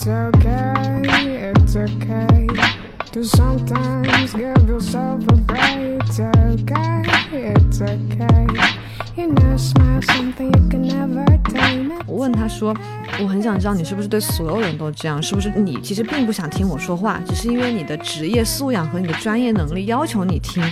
It's okay, it's okay to sometimes give yourself a break. It's okay, it's okay. You know, smile something you can never tame. 我问他说：“我很想知道你是不是对所有人都这样？是不是你其实并不想听我说话，只是因为你的职业素养和你的专业能力要求你听？”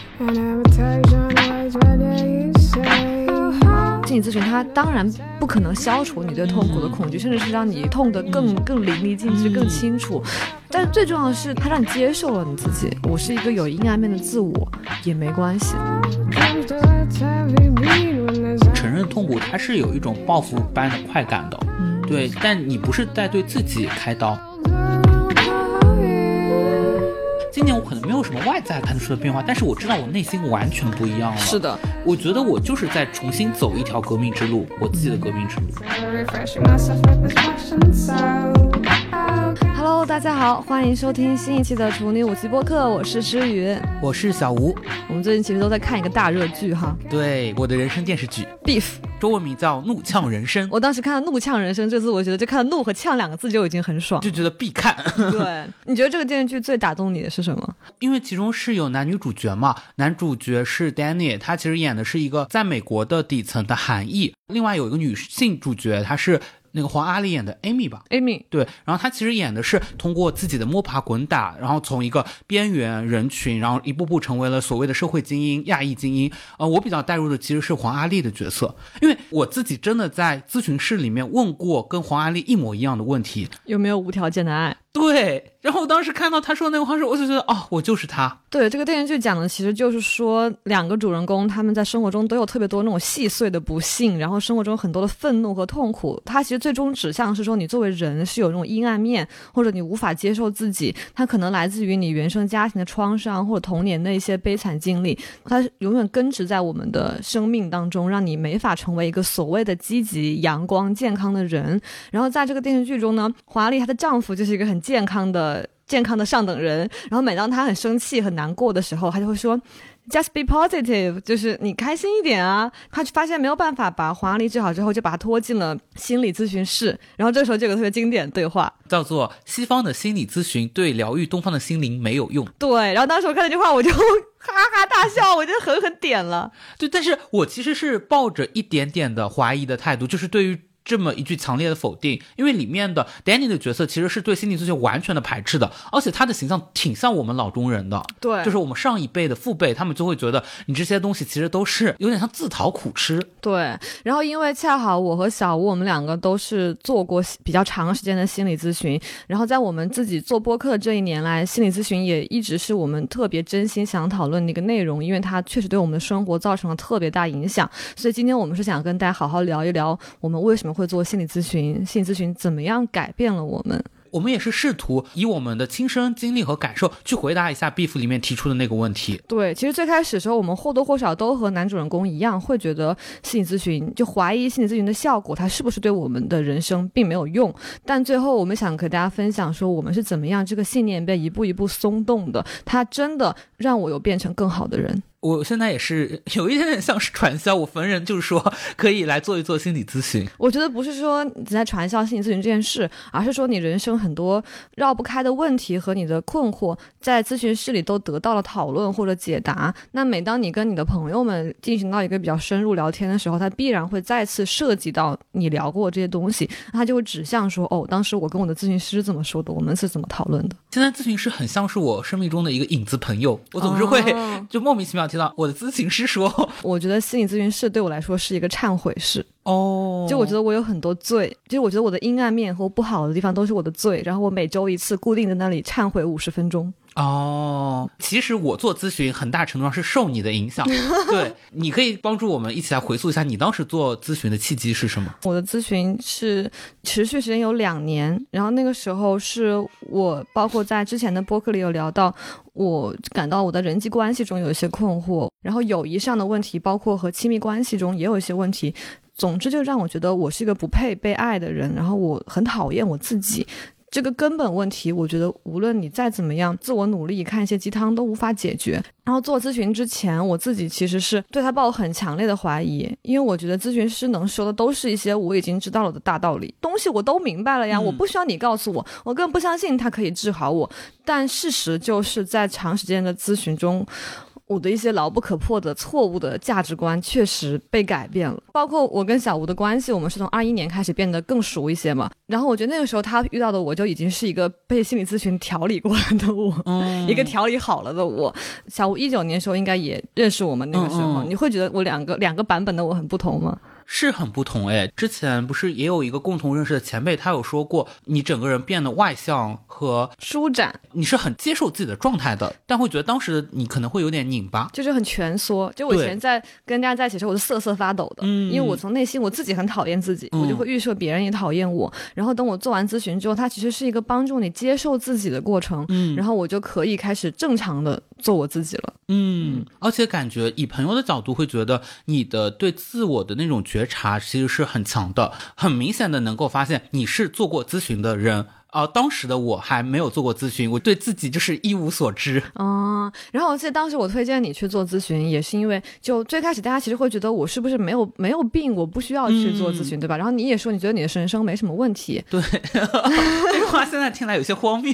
心理咨询它当然不可能消除你对痛苦的恐惧，甚至是让你痛得更更淋漓尽致、更清楚。但是最重要的是，它让你接受了你自己。我是一个有阴暗面的自我，也没关系。承认痛苦，它是有一种报复般的快感的，嗯对，但你不是在对自己开刀。今年我可能没有什么外在看得出的变化，但是我知道我内心完全不一样了。是，的，我觉得我就是在重新走一条革命之路，我自己的革命之路。So Hello，大家好，欢迎收听新一期的《处女武器播客》，我是诗雨。我是小吴，我们最近其实都在看一个大热剧哈，对我的人生电视剧，《Beef》。中文名叫《怒呛人生》，我当时看到“怒呛人生”这字，我觉得就看到“怒”和“呛”两个字就已经很爽。就觉得必看。对，你觉得这个电视剧最打动你的是什么？因为其中是有男女主角嘛，男主角是 Danny，他其实演的是一个在美国的底层的韩裔，另外有一个女性主角，她是那个黄阿丽演的 Amy 吧。Amy，对，然后她其实演的是通过自己的摸爬滚打，然后从一个边缘人群，然后一步步成为了所谓的社会精英、亚裔精英。呃，我比较带入的其实是黄阿丽的角色，因为我自己真的在咨询室里面问过跟黄阿丽一模一样的问题。有没有无条件的爱？对，然后我当时看到他说那个话时，我就觉得哦，我就是他。对，这个电视剧讲的其实就是说，两个主人公他们在生活中都有特别多那种细碎的不幸，然后生活中很多的愤怒和痛苦。它其实最终指向是说，你作为人是有那种阴暗面，或者你无法接受自己，它可能来自于你原生家庭的创伤或者童年的一些悲惨经历，它永远根植在我们的生命当中，让你没法成为一个所谓的积极、阳光、健康的人。然后在这个电视剧中呢，华丽她的丈夫就是一个很健康的。健康的上等人，然后每当他很生气、很难过的时候，他就会说。Just be positive，就是你开心一点啊。他就发现没有办法把黄阿丽治好之后，就把他拖进了心理咨询室。然后这时候就有个特别经典对话，叫做西方的心理咨询对疗愈东方的心灵没有用。对。然后当时我看这句话，我就 哈哈大笑，我就狠狠点了。对，但是我其实是抱着一点点的怀疑的态度，就是对于。这么一句强烈的否定，因为里面的 Danny 的角色其实是对心理咨询完全的排斥的，而且他的形象挺像我们老中人的，对就是我们上一辈的父辈，他们就会觉得你这些东西其实都是有点像自讨苦吃。对，然后因为恰好我和小吴我们两个都是做过比较长时间的心理咨询，然后在我们自己做播客这一年来，心理咨询也一直是我们特别真心想讨论的一个内容，因为它确实对我们的生活造成了特别大影响。所以今天我们是想跟大家好好聊一聊，我们为什么会做心理咨询，心理咨询怎么样改变了我们。我们也是试图以我们的亲身经历和感受去回答一下 Beef 里面提出的那个问题。对，其实最开始的时候，我们或多或少都和男主人公一样，会觉得心理咨询就怀疑心理咨询的效果，它是不是对我们的人生并没有用。但最后，我们想和大家分享说，我们是怎么样这个信念被一步一步松动的，它真的让我有变成更好的人。我现在也是有一点点像是传销，我逢人就是说可以来做一做心理咨询。我觉得不是说你在传销心理咨询这件事，而是说你人生很多绕不开的问题和你的困惑，在咨询室里都得到了讨论或者解答。那每当你跟你的朋友们进行到一个比较深入聊天的时候，他必然会再次涉及到你聊过这些东西，那它就会指向说，哦，当时我跟我的咨询师怎么说的，我们是怎么讨论的。现在咨询师很像是我生命中的一个影子朋友，我总是会哦 就莫名其妙提到我的咨询师说，我觉得心理咨询室对我来说是一个忏悔室。哦，就我觉得我有很多罪，就是我觉得我的阴暗面和不好的地方都是我的罪，然后我每周一次固定在那里忏悔五十分钟。哦，其实我做咨询很大程度上是受你的影响，对，你可以帮助我们一起来回溯一下你当时做咨询的契机是什么？我的咨询是持续时间有两年，然后那个时候是我包括在之前的播客里有聊到，我感到我的人际关系中有一些困惑，然后友谊上的问题，包括和亲密关系中也有一些问题。总之，就让我觉得我是一个不配被爱的人，然后我很讨厌我自己。这个根本问题，我觉得无论你再怎么样自我努力，看一些鸡汤都无法解决。然后做咨询之前，我自己其实是对他抱有很强烈的怀疑，因为我觉得咨询师能说的都是一些我已经知道了的大道理，东西我都明白了呀，我不需要你告诉我，我根本不相信他可以治好我。但事实就是在长时间的咨询中。我的一些牢不可破的错误的价值观确实被改变了，包括我跟小吴的关系，我们是从二一年开始变得更熟一些嘛。然后我觉得那个时候他遇到的我就已经是一个被心理咨询调理过来的我，一个调理好了的我。小吴一九年的时候应该也认识我们那个时候，你会觉得我两个两个版本的我很不同吗？是很不同哎，之前不是也有一个共同认识的前辈，他有说过，你整个人变得外向和舒展，你是很接受自己的状态的，但会觉得当时的你可能会有点拧巴，就是很蜷缩。就我以前在跟大家在一起的时候，我是瑟瑟发抖的，嗯，因为我从内心我自己很讨厌自己，我就会预设别人也讨厌我。然后等我做完咨询之后，它其实是一个帮助你接受自己的过程，嗯，然后我就可以开始正常的做我自己了，嗯，而且感觉以朋友的角度会觉得你的对自我的那种觉察其实是。很强的，很明显的能够发现你是做过咨询的人，而当时的我还没有做过咨询，我对自己就是一无所知。哦，然后我记得当时我推荐你去做咨询，也是因为就最开始大家其实会觉得我是不是没有没有病，我不需要去做咨询，对吧？然后你也说你觉得你的人生没什么问题，对，这句话现在听来有些荒谬。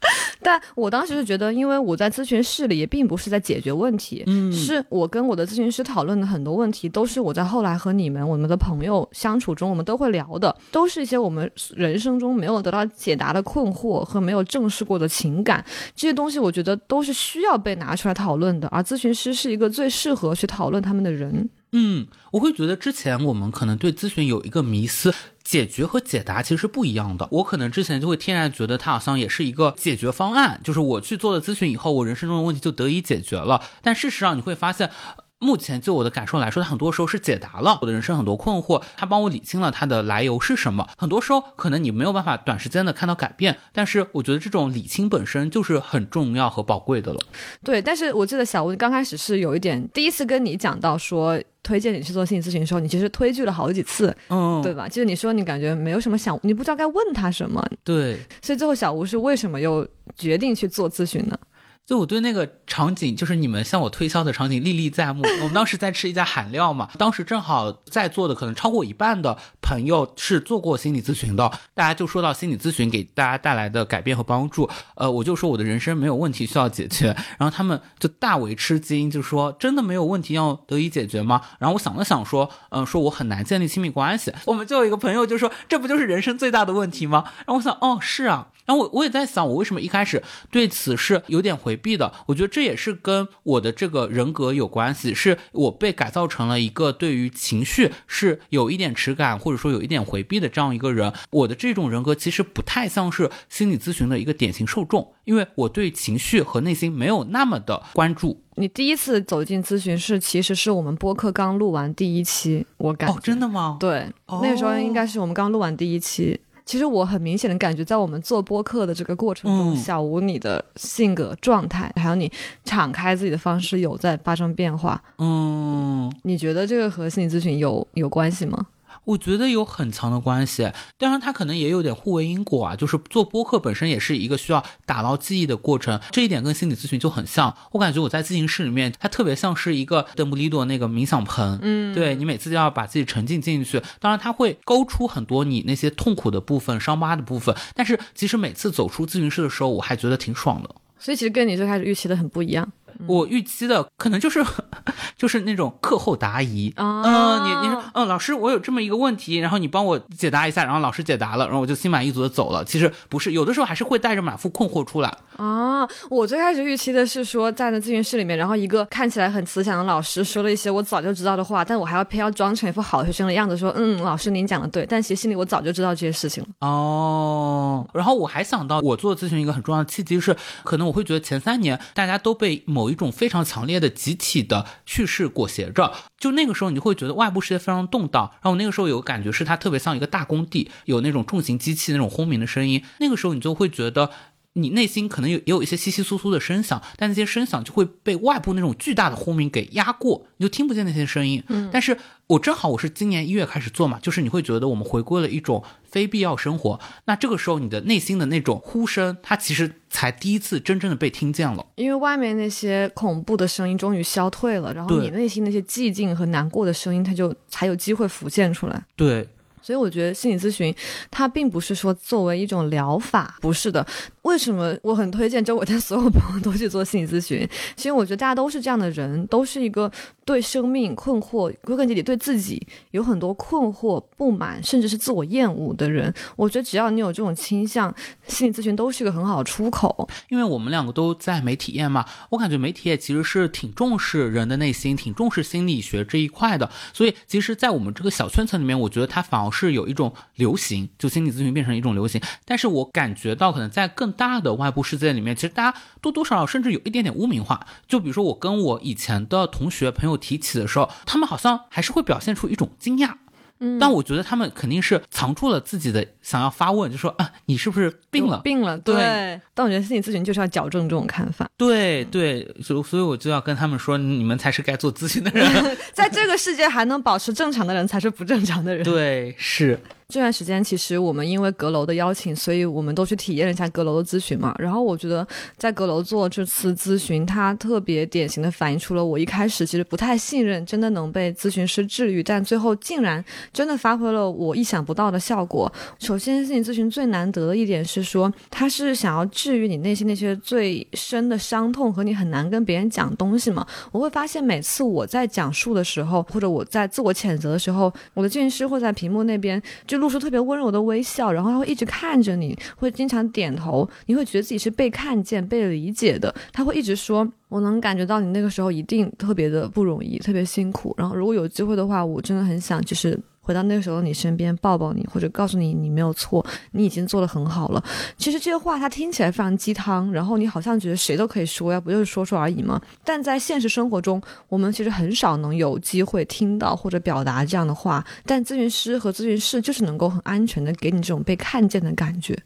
但我当时是觉得，因为我在咨询室里也并不是在解决问题，嗯，是我跟我的咨询师讨论的很多问题，都是我在后来和你们我们的朋友相处中，我们都会聊的，都是一些我们人生中没有得到解答的困惑和没有正视过的情感，这些东西我觉得都是需要被拿出来讨论的，而咨询师是一个最适合去讨论他们的人。嗯，我会觉得之前我们可能对咨询有一个迷思。解决和解答其实是不一样的。我可能之前就会天然觉得它好像也是一个解决方案，就是我去做了咨询以后，我人生中的问题就得以解决了。但事实上你会发现，目前就我的感受来说，它很多时候是解答了我的人生很多困惑，它帮我理清了它的来由是什么。很多时候可能你没有办法短时间的看到改变，但是我觉得这种理清本身就是很重要和宝贵的了。对，但是我记得小吴刚开始是有一点，第一次跟你讲到说。推荐你去做心理咨询的时候，你其实推拒了好几次，嗯，对吧？就是你说你感觉没有什么想，你不知道该问他什么，对。所以最后小吴是为什么又决定去做咨询呢？就我对那个场景，就是你们向我推销的场景历历在目。我们当时在吃一家韩料嘛，当时正好在座的可能超过一半的朋友是做过心理咨询的，大家就说到心理咨询给大家带来的改变和帮助。呃，我就说我的人生没有问题需要解决，然后他们就大为吃惊，就说真的没有问题要得以解决吗？然后我想了想说，嗯，说我很难建立亲密关系。我们就有一个朋友就说，这不就是人生最大的问题吗？然后我想，哦，是啊。然后我我也在想，我为什么一开始对此是有点回避的？我觉得这也是跟我的这个人格有关系，是我被改造成了一个对于情绪是有一点耻感，或者说有一点回避的这样一个人。我的这种人格其实不太像是心理咨询的一个典型受众，因为我对情绪和内心没有那么的关注。你第一次走进咨询室，其实是我们播客刚录完第一期，我感哦，真的吗？对，那个时候应该是我们刚录完第一期。其实我很明显的感觉，在我们做播客的这个过程中，小吴你的性格状态，还有你敞开自己的方式，有在发生变化。嗯，你觉得这个和心理咨询有有关系吗？我觉得有很强的关系，当然它可能也有点互为因果啊。就是做播客本身也是一个需要打捞记忆的过程，这一点跟心理咨询就很像。我感觉我在咨询室里面，它特别像是一个邓布利多那个冥想盆，嗯，对你每次都要把自己沉浸进去。当然，它会勾出很多你那些痛苦的部分、伤疤的部分，但是其实每次走出咨询室的时候，我还觉得挺爽的。所以其实跟你最开始预期的很不一样。我预期的可能就是，就是那种课后答疑啊，你你说，嗯，老师，我有这么一个问题，然后你帮我解答一下，然后老师解答了，然后我就心满意足的走了。其实不是，有的时候还是会带着满腹困惑出来啊。我最开始预期的是说站，在那咨询室里面，然后一个看起来很慈祥的老师说了一些我早就知道的话，但我还要偏要装成一副好学生的样子，说，嗯，老师您讲的对，但其实心里我早就知道这些事情了。哦，然后我还想到，我做咨询一个很重要的契机是，可能我会觉得前三年大家都被某有一种非常强烈的集体的叙事裹挟着，就那个时候你就会觉得外部世界非常动荡，然后那个时候有个感觉是它特别像一个大工地，有那种重型机器那种轰鸣的声音，那个时候你就会觉得。你内心可能有也有一些稀稀疏疏的声响，但那些声响就会被外部那种巨大的轰鸣给压过，你就听不见那些声音。嗯，但是我正好我是今年一月开始做嘛，就是你会觉得我们回归了一种非必要生活，那这个时候你的内心的那种呼声，它其实才第一次真正的被听见了。因为外面那些恐怖的声音终于消退了，然后你内心那些寂静和难过的声音，它就才有机会浮现出来。对，所以我觉得心理咨询它并不是说作为一种疗法，不是的。为什么我很推荐周围的所有朋友都去做心理咨询？其实我觉得大家都是这样的人，都是一个对生命困惑，归根结底对自己有很多困惑、不满，甚至是自我厌恶的人。我觉得只要你有这种倾向，心理咨询都是一个很好的出口。因为我们两个都在媒体业嘛，我感觉媒体业其实是挺重视人的内心，挺重视心理学这一块的。所以，其实，在我们这个小圈层里面，我觉得它反而是有一种流行，就心理咨询变成一种流行。但是我感觉到，可能在更大的外部世界里面，其实大家多多少少甚至有一点点污名化。就比如说，我跟我以前的同学朋友提起的时候，他们好像还是会表现出一种惊讶。嗯但我觉得他们肯定是藏住了自己的想要发问，就说啊，你是不是病了？病了，对对。但我觉得心理咨询就是要矫正这种看法。对对，所所以我就要跟他们说，你们才是该做咨询的人。在这个世界还能保持正常的人才是不正常的人。对，是，这段时间其实我们因为阁楼的邀请，所以我们都去体验了一下阁楼的咨询嘛。然后我觉得在阁楼做这次咨询，它特别典型的反映出了我一开始其实不太信任，真的能被咨询师治愈，但最后竟然真的发挥了我意想不到的效果。首先，心理咨询最难得的一点是说，它是想要治愈你内心那些最深的伤痛和你很难跟别人讲东西嘛。我会发现每次我在讲述的时候，或者我在自我谴责的时候，我的咨询师会在屏幕那边就露出特别温柔的微笑，然后他会一直看着你，会经常点头，你会觉得自己是被看见、被理解的。他会一直说：“我能感觉到你那个时候一定特别的不容易，特别辛苦。然后如果有机会的话，我真的很想就是。”回到那个时候，你身边抱抱你，或者告诉你你没有错，你已经做得很好了。其实这些话它听起来非常鸡汤，然后你好像觉得谁都可以说呀，不就是说说而已吗？但在现实生活中，我们其实很少能有机会听到或者表达这样的话。但咨询师和咨询师就是能够很安全的给你这种被看见的感觉。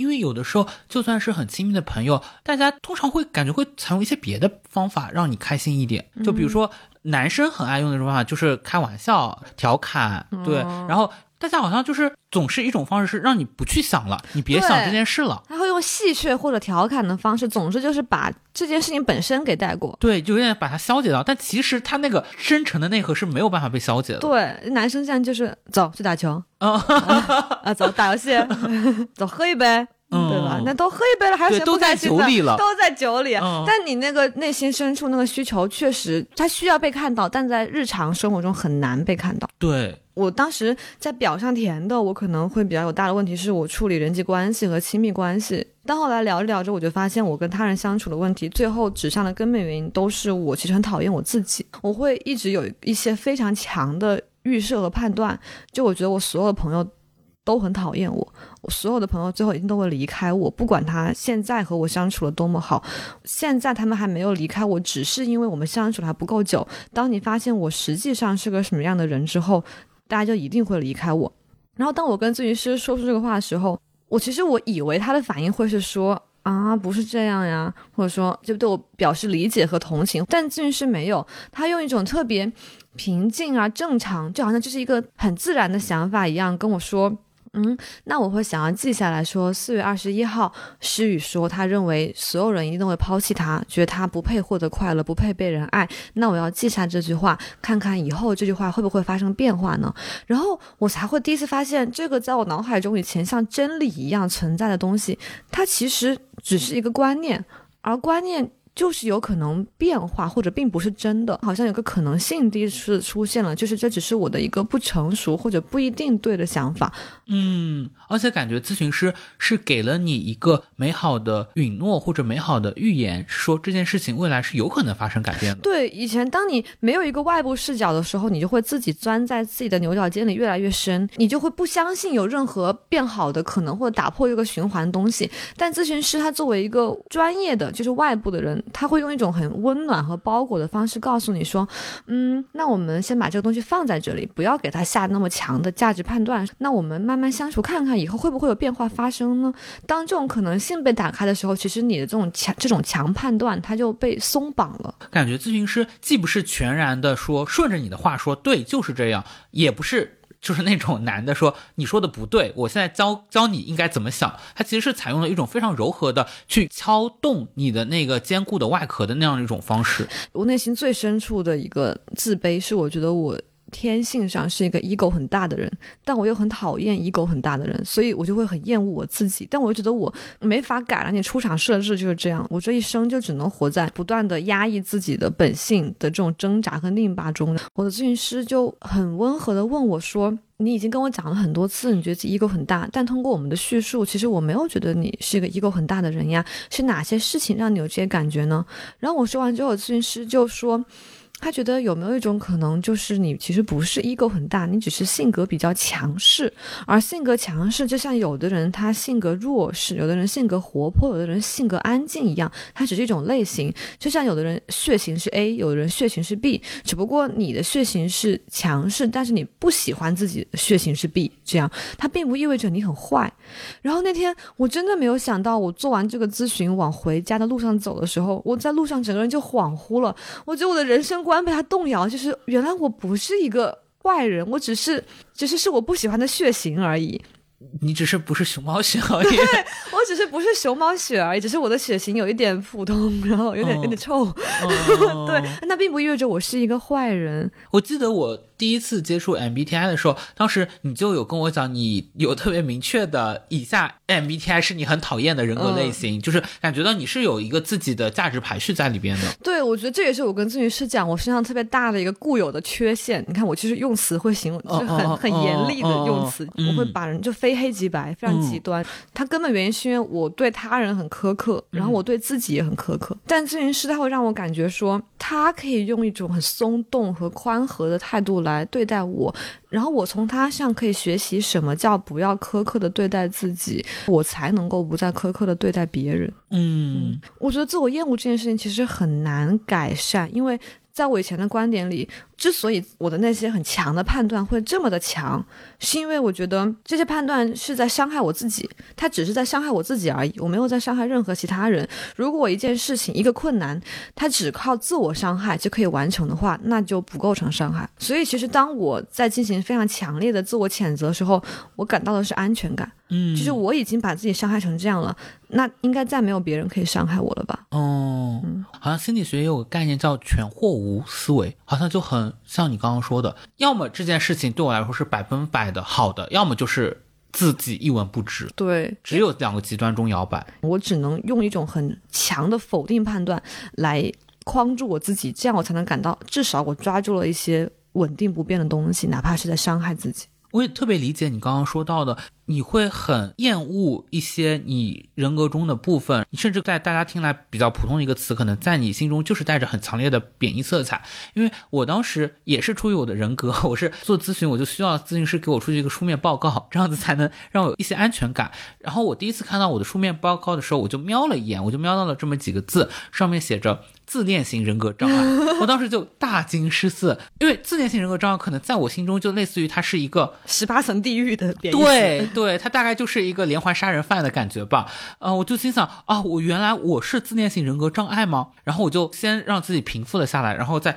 因为有的时候就算是很亲密的朋友，大家通常会感觉会采用一些别的方法让你开心一点，就比如说男生很爱用的一种方法就是开玩笑、调侃，对，然后。大家好像就是总是一种方式，是让你不去想了，你别想这件事了。他会用戏谑或者调侃的方式，总之就是把这件事情本身给带过。对，就有点把它消解掉，但其实他那个深沉的内核是没有办法被消解的。对，男生现在就是走去打球，啊，啊，走打游戏，走喝一杯，嗯对吧？那都喝一杯了，还有谁对都在不开心的酒里了都在酒里。嗯但你那个内心深处那个需求，确实它需要被看到，但在日常生活中很难被看到。对，我当时在表上填的，我可能会比较有大的问题，是我处理人际关系和亲密关系。但后来聊着聊着，我就发现我跟他人相处的问题，最后指向的根本原因都是我其实很讨厌我自己。我会一直有一些非常强的预设和判断，就我觉得我所有的朋友都很讨厌我，我所有的朋友最后一定都会离开我，不管他现在和我相处的多么好，现在他们还没有离开我，只是因为我们相处的还不够久。当你发现我实际上是个什么样的人之后，大家就一定会离开我。然后当我跟咨询师说出这个话的时候，我其实我以为他的反应会是说啊，不是这样呀，或者说就对我表示理解和同情，但咨询师没有，他用一种特别平静啊、正常，就好像这是一个很自然的想法一样跟我说。嗯，那我会想要记下来说，四月二十一号，诗雨说他认为所有人一定都会抛弃他，觉得他不配获得快乐，不配被人爱。那我要记下这句话，看看以后这句话会不会发生变化呢？然后我才会第一次发现，这个在我脑海中以前像真理一样存在的东西，它其实只是一个观念，而观念。就是有可能变化，或者并不是真的，好像有个可能性第一次出现了，就是这只是我的一个不成熟或者不一定对的想法。嗯，而且感觉咨询师是给了你一个美好的允诺或者美好的预言，说这件事情未来是有可能发生改变的。对，以前当你没有一个外部视角的时候，你就会自己钻在自己的牛角尖里越来越深，你就会不相信有任何变好的可能或者打破这个循环的东西。但咨询师他作为一个专业的，就是外部的人，他会用一种很温暖和包裹的方式告诉你说，嗯，那我们先把这个东西放在这里，不要给他下那么强的价值判断。那我们慢慢相处，看看以后会不会有变化发生呢？当这种可能性被打开的时候，其实你的这种强这种强判断，它就被松绑了。感觉咨询师既不是全然的说顺着你的话说，对，就是这样，也不是。就是那种男的说你说的不对，我现在教教你应该怎么想。他其实是采用了一种非常柔和的去敲动你的那个坚固的外壳的那样一种方式。我内心最深处的一个自卑是，我觉得我。天性上是一个 ego 很大的人，但我又很讨厌 ego 很大的人，所以我就会很厌恶我自己。但我又觉得我没法改了，你出厂设置就是这样，我这一生就只能活在不断的压抑自己的本性的这种挣扎和拧巴中。我的咨询师就很温和的问我说：“你已经跟我讲了很多次，你觉得自己 ego 很大，但通过我们的叙述，其实我没有觉得你是一个 ego 很大的人呀，是哪些事情让你有这些感觉呢？”然后我说完之后，咨询师就说。他觉得有没有一种可能，就是你其实不是 ego 很大，你只是性格比较强势，而性格强势就像有的人他性格弱势，有的人性格活泼，有的人性格安静一样，它只是一种类型。就像有的人血型是 A，有的人血型是 B，只不过你的血型是强势，但是你不喜欢自己的血型是 B，这样它并不意味着你很坏。然后那天我真的没有想到，我做完这个咨询往回家的路上走的时候，我在路上整个人就恍惚了，我觉得我的人生。观被他动摇，就是原来我不是一个坏人，我只是，只是是我不喜欢的血型而已。你只是不是熊猫血而已，对我只是不是熊猫血而已，只是我的血型有一点普通，然后有点有点臭。对，那并不意味着我是一个坏人。我记得我。第一次接触 MBTI 的时候，当时你就有跟我讲，你有特别明确的以下 MBTI 是你很讨厌的人格类型，就是感觉到你是有一个自己的价值排序在里边的。对，我觉得这也是我跟咨询师讲我身上特别大的一个固有的缺陷。你看，我其实用词会形容，就是很很严厉的用词，我会把人就非黑即白，非常极端。它根本原因是因为我对他人很苛刻，然后我对自己也很苛刻。但咨询师他会让我感觉说，他可以用一种很松动和宽和的态度来。来对待我，然后我从他上可以学习什么叫不要苛刻的对待自己，我才能够不再苛刻的对待别人。嗯，我觉得自我厌恶这件事情其实很难改善，因为在我以前的观点里。之所以我的那些很强的判断会这么的强，是因为我觉得这些判断是在伤害我自己，它只是在伤害我自己而已，我没有在伤害任何其他人。如果一件事情一个困难，它只靠自我伤害就可以完成的话，那就不构成伤害。所以其实当我在进行非常强烈的自我谴责的时候，我感到的是安全感。嗯，就是我已经把自己伤害成这样了，那应该再没有别人可以伤害我了吧？哦，好像心理学有个概念叫全或无思维，好像就很。像你刚刚说的，要么这件事情对我来说是百分百的好的，要么就是自己一文不值。对，只有两个极端中摇摆。我只能用一种很强的否定判断来框住我自己，这样我才能感到至少我抓住了一些稳定不变的东西，哪怕是在伤害自己。我也特别理解你刚刚说到的。你会很厌恶一些你人格中的部分，你甚至在大家听来比较普通的一个词，可能在你心中就是带着很强烈的贬义色彩。因为我当时也是出于我的人格，我是做咨询，我就需要咨询师给我出具一个书面报告，这样子才能让我有一些安全感。然后我第一次看到我的书面报告的时候，我就瞄了一眼，我就瞄到了这么几个字，上面写着自恋型人格障碍。我当时就大惊失色，因为自恋型人格障碍可能在我心中就类似于它是一个十八层地狱的贬义对。对他大概就是一个连环杀人犯的感觉吧，呃，我就心想啊，我原来我是自恋型人格障碍吗？然后我就先让自己平复了下来，然后再。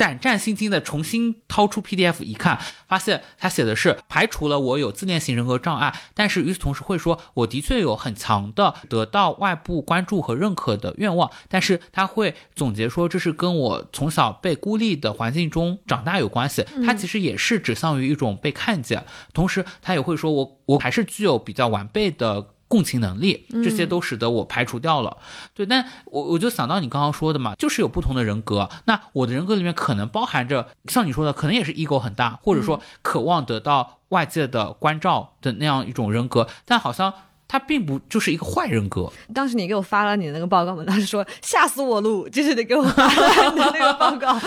胆战心惊的重新掏出 PDF 一看，发现他写的是排除了我有自恋型人格障碍，但是与此同时会说我的确有很强的得到外部关注和认可的愿望，但是他会总结说这是跟我从小被孤立的环境中长大有关系，他其实也是指向于一种被看见，同时他也会说我我还是具有比较完备的。共情能力，这些都使得我排除掉了。对，但我我就想到你刚刚说的嘛，就是有不同的人格。那我的人格里面可能包含着像你说的，可能也是 ego 很大，或者说渴望得到外界的关照的那样一种人格。但好像他并不就是一个坏人格。当时你给我发了你的那个报告嘛，当时说吓死我了，就是得给我发你的那个报告。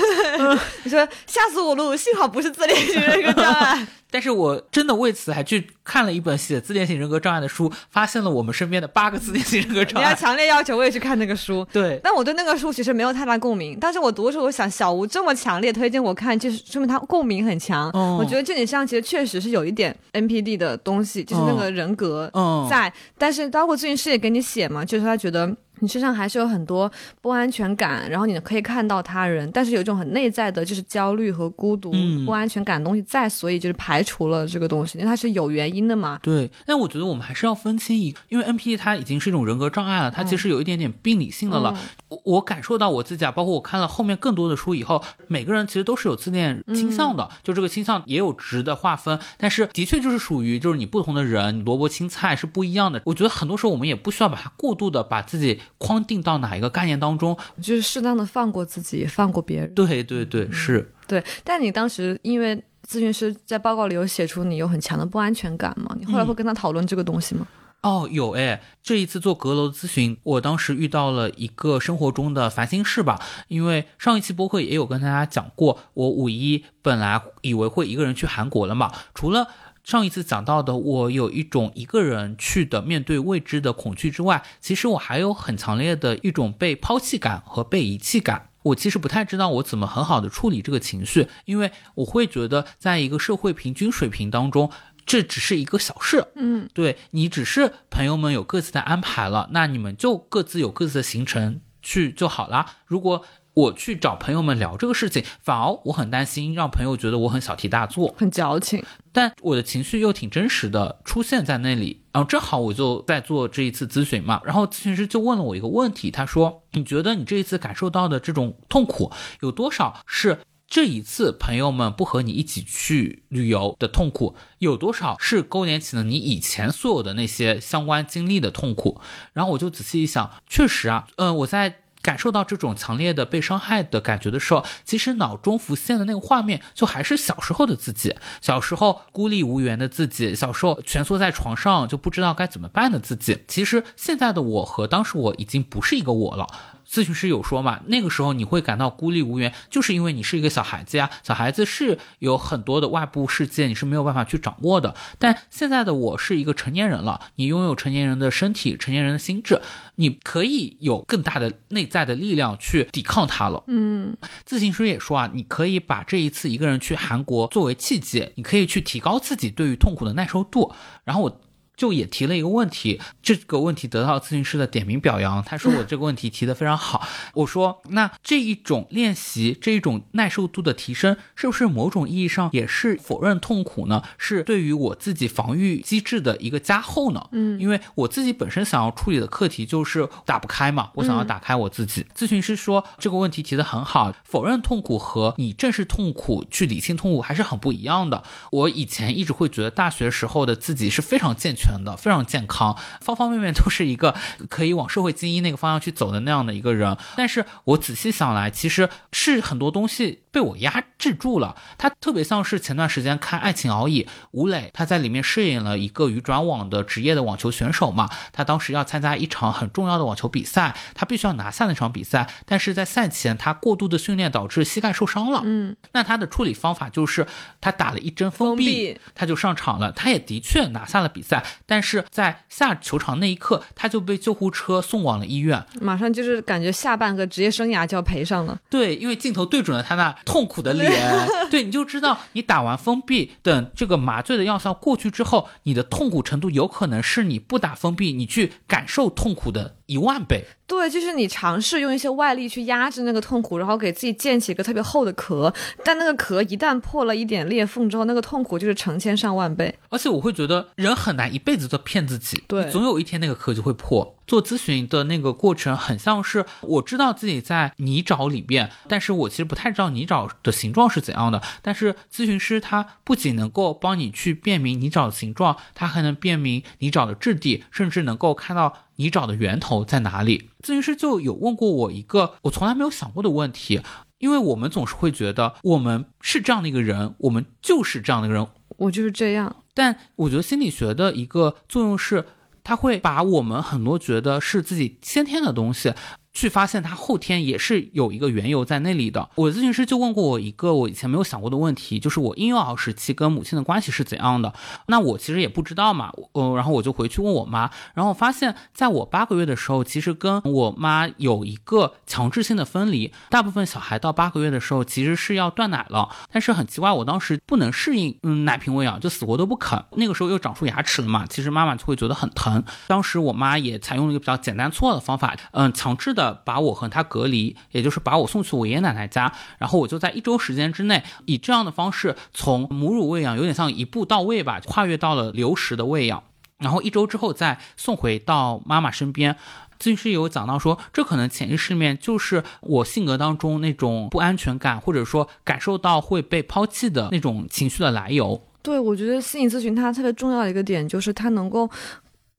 你说吓死我了，幸好不是自恋型人格障碍。但是我真的为此还去看了一本写自恋型人格障碍的书，发现了我们身边的八个自恋型人格你要障碍。强烈要求我也去看那个书。对，但我对那个书其实没有太大共鸣，但是我读的时候，我想小吴这么强烈推荐我看，就是说明他共鸣很强。哦我觉得这点上其实确实是有一点 NPD 的东西，就是那个人格嗯，在，但是包括咨询师也给你写嘛，就是他觉得。你身上还是有很多不安全感，然后你可以看到他人，但是有一种很内在的，就是焦虑和孤独、嗯不安全感的东西在，所以就是排除了这个东西，因为它是有原因的嘛。对，但我觉得我们还是要分清一，因为 NPD 它已经是一种人格障碍了，它其实有一点点病理性的了。我我感受到我自己啊，包括我看了后面更多的书以后，每个人其实都是有自恋倾向的，就这个倾向也有值的划分，但是的确就是属于就是你不同的人，你萝卜青菜是不一样的。我觉得很多时候我们也不需要把它过度的把自己框定到哪一个概念当中。就是适当的放过自己，也放过别人。对对对，是。对，但你当时因为咨询师在报告里有写出你有很强的不安全感吗，你后来会跟他讨论这个东西吗？哦，有哎，这一次做阁楼咨询，我当时遇到了一个生活中的烦心事吧。因为上一期播客也有跟大家讲过，我五一本来以为会一个人去韩国了嘛，除了。上一次讲到的，我有一种一个人去的面对未知的恐惧之外，其实我还有很强烈的一种被抛弃感和被遗弃感。我其实不太知道我怎么很好的处理这个情绪，因为我会觉得在一个社会平均水平当中，这只是一个小事，嗯，对你只是朋友们有各自的安排了，那你们就各自有各自的行程去就好啦。如果我去找朋友们聊这个事情，反而我很担心让朋友觉得我很小题大做，很矫情。但我的情绪又挺真实的出现在那里。然后正好我就在做这一次咨询嘛，然后咨询师就问了我一个问题，他说：“你觉得你这一次感受到的这种痛苦，有多少是？”这一次朋友们不和你一起去旅游的痛苦，有多少是勾连起了你以前所有的那些相关经历的痛苦？然后我就仔细一想，确实啊，嗯、我在感受到这种强烈的被伤害的感觉的时候，其实脑中浮现的那个画面，就还是小时候的自己，小时候孤立无援的自己，小时候蜷缩在床上就不知道该怎么办的自己。其实现在的我和当时我已经不是一个我了。咨询师有说嘛，那个时候你会感到孤立无援，就是因为你是一个小孩子呀。小孩子是有很多的外部世界，你是没有办法去掌握的。但现在的我是一个成年人了，你拥有成年人的身体、成年人的心智，你可以有更大的内在的力量去抵抗它了。嗯，咨询师也说啊，你可以把这一次一个人去韩国作为契机，你可以去提高自己对于痛苦的耐受度。然后我。就也提了一个问题，这个问题得到咨询师的点名表扬。他说我 这个问题提得非常好。我说那这一种练习，这一种耐受度的提升，是不是某种意义上也是否认痛苦呢？是对于我自己防御机制的一个加厚呢？嗯因为我自己本身想要处理的课题就是打不开嘛，我想要打开我自己。咨询师说这个问题提得很好，否认痛苦和你正视痛苦去理清痛苦还是很不一样的。我以前一直会觉得大学时候的自己是非常健全的，非常健康，方方面面都是一个可以往社会精英那个方向去走的那样的一个人。但是我仔细想来，其实是很多东西被我压制住了。他特别像是前段时间看《爱情熬夜》，吴磊他在里面饰演了一个鱼转网的职业的网球选手嘛，他当时要参加一场很重要的网球比赛，他必须要拿下那场比赛，但是在赛前他过度的训练导致膝盖受伤了。嗯，那他的处理方法就是他打了一针封封闭他就上场了，他也的确拿下了比赛，但是在下球场那一刻，他就被救护车送往了医院。马上就是感觉下半个职业生涯就要赔上了。对，因为镜头对准了他那痛苦的脸，对，你就知道你打完封闭，等这个麻醉的药效过去之后，你的痛苦程度有可能是你不打封闭，你去感受痛苦的一万倍。对，就是你尝试用一些外力去压制那个痛苦，然后给自己建起一个特别厚的壳，但那个壳一旦破了一点裂缝之后，那个痛苦就是成千上万倍。而且我会觉得人很难一辈子都骗自己，对总有一天那个壳就会破。做咨询的那个过程很像是我知道自己在泥沼里边，但是我其实不太知道泥沼的形状是怎样的。但是咨询师他不仅能够帮你去辨明泥沼的形状，他还能辨明泥沼的质地，甚至能够看到泥沼的源头在哪里。咨询师就有问过我一个我从来没有想过的问题，因为我们总是会觉得我们是这样的一个人，我们就是这样的一个人，我就是这样，但我觉得心理学的一个作用是，它会把我们很多觉得是自己先天的东西，去发现他后天也是有一个缘由在那里的。我咨询师就问过我一个我以前没有想过的问题，就是我婴幼儿时期跟母亲的关系是怎样的？那我其实也不知道嘛，呃，然后我就回去问我妈，然后发现在我八个月的时候，其实跟我妈有一个强制性的分离。大部分小孩到八个月的时候其实是要断奶了，但是很奇怪，我当时不能适应嗯奶瓶喂养，就死活都不肯。那个时候又长出牙齿了嘛，其实妈妈就会觉得很疼。当时我妈也采用了一个比较简单粗暴的方法，嗯，强制的。把我和他隔离，也就是把我送去我爷爷奶奶家，然后我就在一周时间之内，以这样的方式从母乳喂养，有点像一步到位吧，跨越到了流食的喂养，然后一周之后再送回到妈妈身边。咨询师有讲到说，这可能潜意识里面就是我性格当中那种不安全感，或者说感受到会被抛弃的那种情绪的来由。对，我觉得心理咨询它特别重要的一个点就是它能够。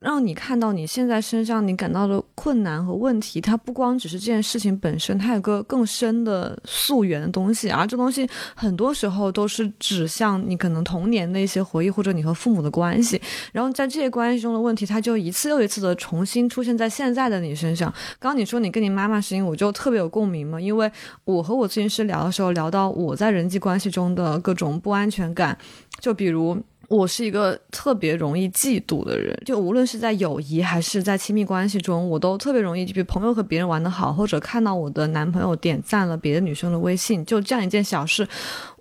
让你看到你现在身上你感到的困难和问题，它不光只是这件事情本身，它有个更深的溯源的东西，而这东西很多时候都是指向你可能童年的一些回忆，或者你和父母的关系。然后在这些关系中的问题，它就一次又一次的重新出现在现在的你身上。刚刚你说你跟你妈妈是因为我就特别有共鸣嘛，因为我和我咨询师聊的时候聊到我在人际关系中的各种不安全感，就比如。我是一个特别容易嫉妒的人，就无论是在友谊还是在亲密关系中，我都特别容易，就比如朋友和别人玩的好，或者看到我的男朋友点赞了别的女生的微信，就这样一件小事，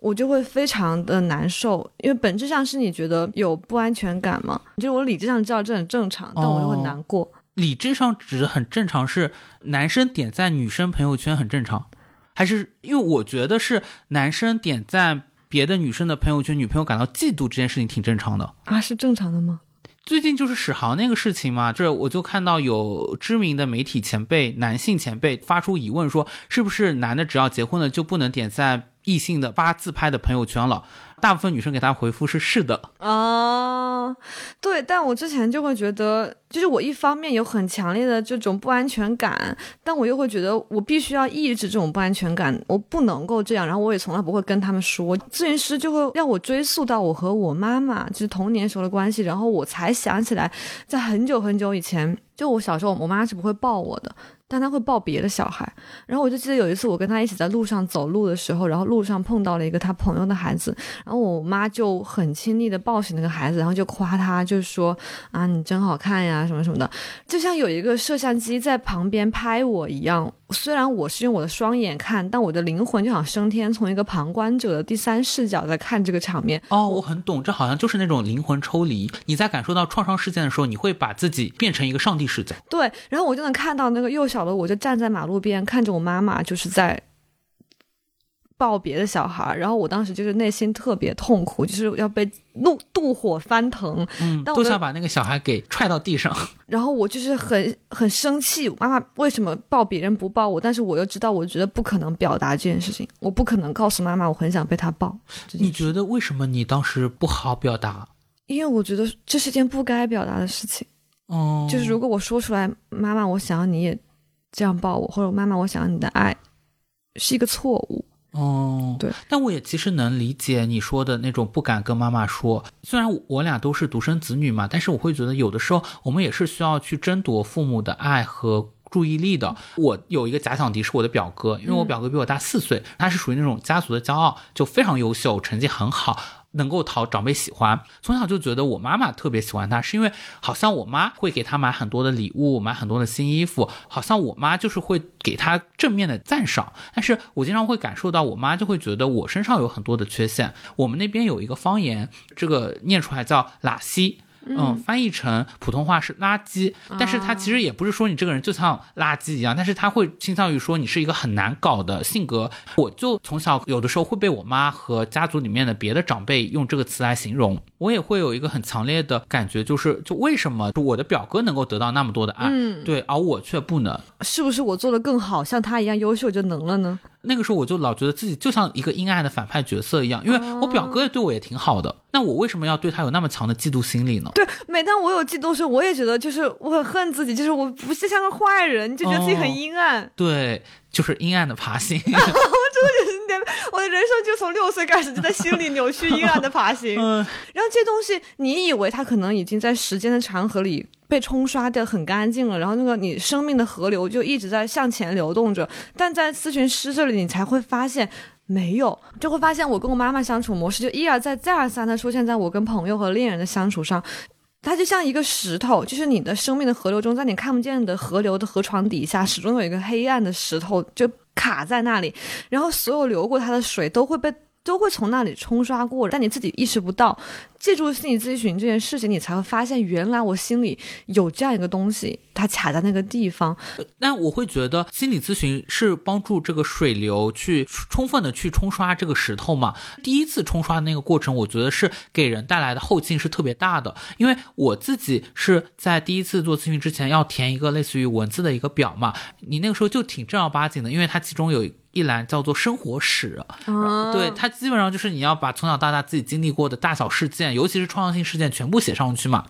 我就会非常的难受，因为本质上是你觉得有不安全感嘛，就是我理智上知道这很正常，但我又会难过。理智上指很正常是男生点赞女生朋友圈很正常，还是因为我觉得是男生点赞。别的女生的朋友圈，女朋友感到嫉妒这件事情挺正常的啊，是正常的吗？最近就是史航那个事情嘛，这我就看到有知名的媒体前辈、男性前辈发出疑问，说是不是男的只要结婚了就不能点赞异性的发自拍的朋友圈了？大部分女生给他回复是是的啊，对，但我之前就会觉得，就是我一方面有很强烈的这种不安全感，但我又会觉得我必须要抑制这种不安全感，我不能够这样，然后我也从来不会跟他们说。咨询师就会让我追溯到我和我妈妈就是童年时候的关系，然后我才想起来，在很久很久以前，就我小时候，我妈是不会抱我的。但他会抱别的小孩，然后我就记得有一次我跟他一起在路上走路的时候，然后路上碰到了一个他朋友的孩子，然后我妈就很亲昵的抱起那个孩子，然后就夸他，就说啊你真好看呀什么什么的，就像有一个摄像机在旁边拍我一样。虽然我是用我的双眼看，但我的灵魂就想升天，从一个旁观者的第三视角在看这个场面。哦，我很懂，这好像就是那种灵魂抽离。你在感受到创伤事件的时候，你会把自己变成一个上帝视角。对，然后我就能看到那个幼小的我，就站在马路边看着我妈妈，就是在。抱别的小孩，然后我当时就是内心特别痛苦，就是要被怒妒火翻腾，嗯，都想把那个小孩给踹到地上。然后我就是很很生气，妈妈为什么抱别人不抱我？但是我又知道，我觉得不可能表达这件事情，我不可能告诉妈妈我很想被她抱。你觉得为什么你当时不好表达？因为我觉得这是件不该表达的事情。哦，就是如果我说出来，妈妈，我想要你也这样抱我，或者妈妈，我想要你的爱，是一个错误。哦，对，但我也其实能理解你说的那种不敢跟妈妈说。虽然我俩都是独生子女嘛，但是我会觉得有的时候我们也是需要去争夺父母的爱和注意力的。我有一个假想敌是我的表哥，因为我表哥比我大四岁，他是属于那种家族的骄傲，就非常优秀，成绩很好。能够讨长辈喜欢，从小就觉得我妈妈特别喜欢他，是因为好像我妈会给他买很多的礼物，买很多的新衣服，好像我妈就是会给他正面的赞赏。但是我经常会感受到，我妈就会觉得我身上有很多的缺陷。我们那边有一个方言，这个念出来叫“拉西”。嗯，翻译成普通话是垃圾，但是他其实也不是说你这个人就像垃圾一样，但是他会倾向于说你是一个很难搞的性格。我就从小有的时候会被我妈和家族里面的别的长辈用这个词来形容，我也会有一个很强烈的感觉，就是就为什么我的表哥能够得到那么多的爱，对，而我却不能？是不是我做的更好，像他一样优秀就能了呢？那个时候我就老觉得自己就像一个阴暗的反派角色一样，因为我表哥也对我也挺好的，那我为什么要对他有那么强的嫉妒心理呢？对，每当我有嫉妒时，我也觉得就是我很恨自己，就是我不是像个坏人，就觉得自己很阴暗。对，就是阴暗的爬行。我真的是，我的人生就从六岁开始就在心里扭曲阴暗的爬行。然后这东西，你以为它可能已经在时间的长河里。被冲刷掉很干净了，然后那个你生命的河流就一直在向前流动着。但在咨询师这里，你才会发现。没有，就会发现我跟我妈妈相处模式就一而再、再而三的出现在我跟朋友和恋人的相处上。它就像一个石头，就是你的生命的河流中，在你看不见的河流的河床底下，始终有一个黑暗的石头就卡在那里，然后所有流过它的水都会被。都会从那里冲刷过，但你自己意识不到。借助心理咨询这件事情，你才会发现原来我心里有这样一个东西，它卡在那个地方。那我会觉得心理咨询是帮助这个水流去充分的去冲刷这个石头嘛。第一次冲刷的那个过程，我觉得是给人带来的后劲是特别大的。因为我自己是在第一次做咨询之前要填一个类似于文字的一个表嘛，你那个时候就挺正儿八经的，因为它其中有。一栏叫做生活史，对它基本上就是你要把从小到大自己经历过的大小事件，尤其是创伤性事件全部写上去嘛。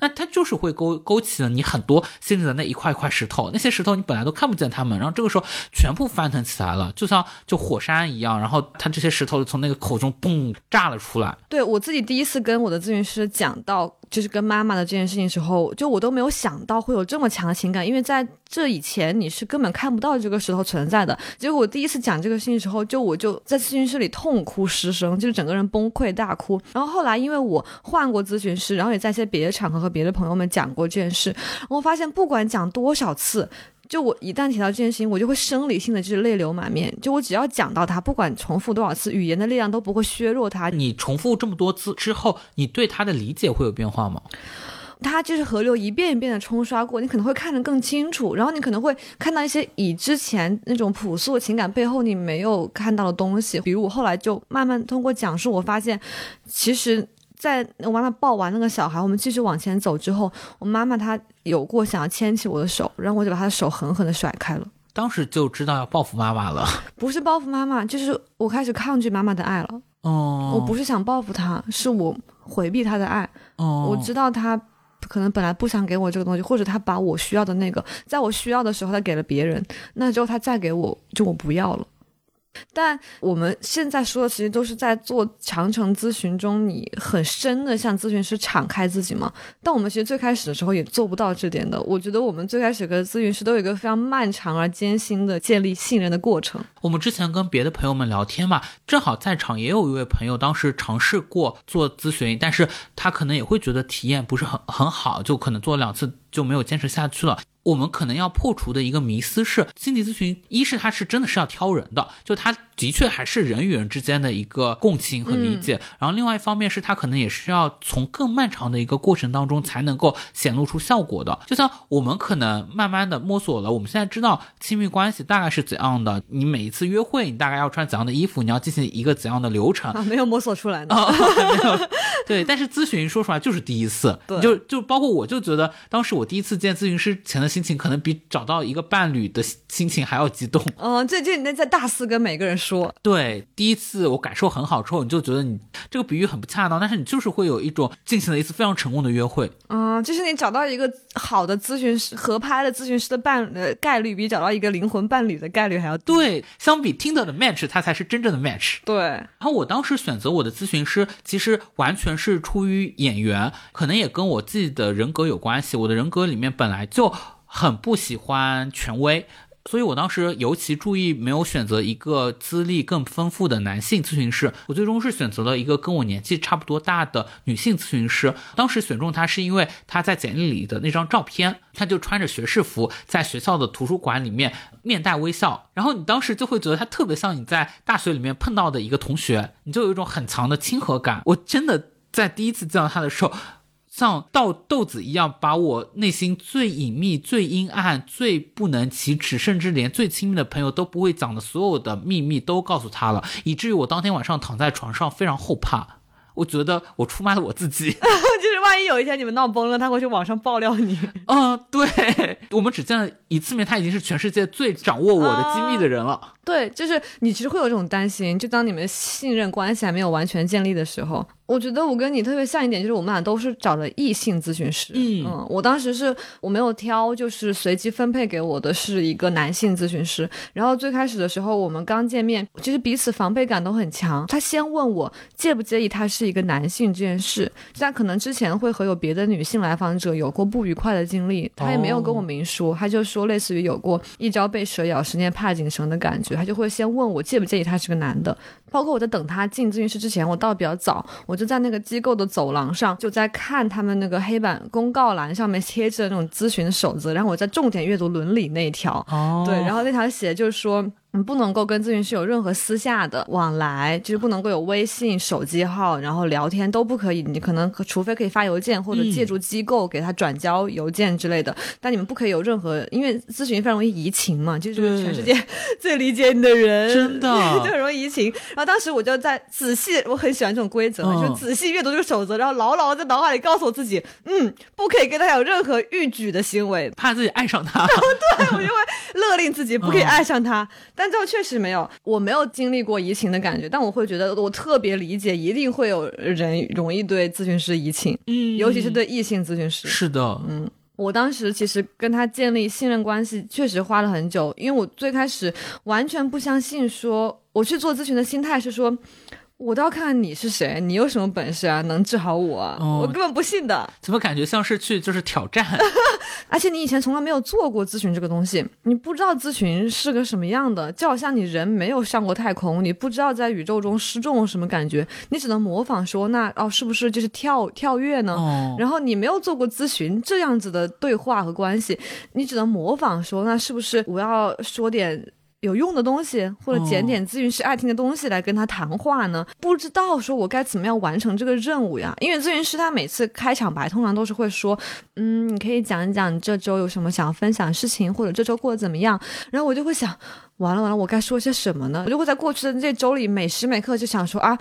那它就是会勾勾起了你很多心里的那一块块石头，那些石头你本来都看不见它们，然后这个时候全部翻腾起来了，就像就火山一样，然后它这些石头从那个口中嘣炸了出来。对我自己第一次跟我的咨询师讲到。就是跟妈妈的这件事情时候，就我都没有想到会有这么强的情感，因为在这以前你是根本看不到这个石头存在的。结果我第一次讲这个事情时候，就我就在咨询室里痛哭失声，就是整个人崩溃大哭。然后后来因为我换过咨询师，然后也在一些别的场合和别的朋友们讲过这件事，我发现不管讲多少次。就我一旦提到这件事情，我就会生理性的就是泪流满面。就我只要讲到它，不管重复多少次，语言的力量都不会削弱它。你重复这么多次之后，你对它的理解会有变化吗？它就是河流一遍一遍的冲刷过，你可能会看得更清楚，然后你可能会看到一些以之前那种朴素的情感背后你没有看到的东西。比如我后来就慢慢通过讲述，我发现其实。在我妈妈抱完那个小孩，我们继续往前走之后，我妈妈她有过想要牵起我的手，然后我就把她的手狠狠地甩开了。当时就知道要报复妈妈了，不是报复妈妈，就是我开始抗拒妈妈的爱了。哦，我不是想报复她，是我回避她的爱。哦，我知道她可能本来不想给我这个东西，或者他把我需要的那个，在我需要的时候他给了别人，那之后他再给我就我不要了。但我们现在说的其实都是在做长程咨询中，你很深的向咨询师敞开自己嘛。但我们其实最开始的时候也做不到这点的。我觉得我们最开始跟咨询师都有一个非常漫长而艰辛的建立信任的过程。我们之前跟别的朋友们聊天嘛，正好在场也有一位朋友当时尝试过做咨询，但是他可能也会觉得体验不是很很好，就可能做两次就没有坚持下去了。我们可能要破除的一个迷思是，心理咨询一是它是真的是要挑人的，就它的确还是人与人之间的一个共情和理解。然后另外一方面是他可能也是要从更漫长的一个过程当中才能够显露出效果的。就像我们可能慢慢的摸索了，我们现在知道亲密关系大概是怎样的，你每一次约会你大概要穿怎样的衣服，你要进行一个怎样的流程啊？没有摸索出来的，没有。对，但是咨询说出来就是第一次，就就包括我就觉得当时我第一次见咨询师前的。心情可能比找到一个伴侣的心情还要激动。嗯，这这你在大肆跟每个人说。对，第一次我感受很好之后，你就觉得你这个比喻很不恰当，但是你就是会有一种进行了一次非常成功的约会。嗯，就是你找到一个好的咨询师、合拍的咨询师的伴呃概率，比找到一个灵魂伴侣的概率还要对。相比听的的 match，它才是真正的 match。对。然后我当时选择我的咨询师，其实完全是出于演员，可能也跟我自己的人格有关系。我的人格里面本来就。很不喜欢权威，所以我当时尤其注意没有选择一个资历更丰富的男性咨询师，我最终是选择了一个跟我年纪差不多大的女性咨询师。当时选中她是因为她在简历里的那张照片，她就穿着学士服在学校的图书馆里面面带微笑，然后你当时就会觉得她特别像你在大学里面碰到的一个同学，你就有一种很强的亲和感。我真的在第一次见到她的时候。像倒豆子一样，把我内心最隐秘、最阴暗、最不能启齿，甚至连最亲密的朋友都不会讲的所有的秘密都告诉他了，以至于我当天晚上躺在床上非常后怕。我觉得我出卖了我自己，就是万一有一天你们闹崩了，他会去网上爆料你。嗯，对，我们只见了一次面，他已经是全世界最掌握我的机密的人了。对，就是你其实会有这种担心，就当你们信任关系还没有完全建立的时候，我觉得我跟你特别像一点，就是我们俩都是找了异性咨询师。嗯我当时是我没有挑，就是随机分配给我的是一个男性咨询师。然后最开始的时候，我们刚见面，其实彼此防备感都很强。他先问我介不介意他是一个男性这件事，他可能之前会和有别的女性来访者有过不愉快的经历，他也没有跟我明说，他就说类似于有过一朝被蛇咬，十年怕井绳的感觉，他就会先问我介不介意他是个男的。包括我在等他进咨询室之前，我到的比较早，我就在那个机构的走廊上，就在看他们那个黑板公告栏上面贴着那种咨询守则，然后我在重点阅读伦理那一条，哦对，然后那条写就是说。你不能够跟咨询师有任何私下的往来，就是不能够有微信、手机号，然后聊天都不可以。你可能除非可以发邮件或者借助机构给他转交邮件之类的，但你们不可以有任何，因为咨询非常容易移情嘛，就是全世界 最理解你的人，真的 就很容易移情。然后当时我就在仔细，我很喜欢这种规则，嗯就仔细阅读这个守则，然后牢牢在脑海里告诉我自己，嗯，不可以跟他有任何逾矩的行为，怕自己爱上他。对我就会勒令自己不可以爱上他。但最后确实没有，我没有经历过移情的感觉，但我会觉得我特别理解，一定会有人容易对咨询师移情，嗯尤其是对异性咨询师。是的，嗯，我当时其实跟他建立信任关系，确实花了很久，因为我最开始完全不相信说，我去做咨询的心态是说。我倒要看看你是谁，你有什么本事啊，能治好我我根本不信的。怎么感觉像是去就是挑战？而且你以前从来没有做过咨询这个东西，你不知道咨询是个什么样的，就好像你人没有上过太空，你不知道在宇宙中失重什么感觉，你只能模仿说那哦是不是就是跳跳跃呢？哦，然后你没有做过咨询这样子的对话和关系，你只能模仿说那是不是我要说点。有用的东西，或者捡点咨询师爱听的东西来跟他谈话呢？不知道说我该怎么样完成这个任务呀？因为咨询师他每次开场白通常都是会说，嗯，你可以讲一讲你这周有什么想要分享的事情，或者这周过得怎么样。然后我就会想，完了完了，我该说些什么呢？我就会在过去的这周里每时每刻就想说啊。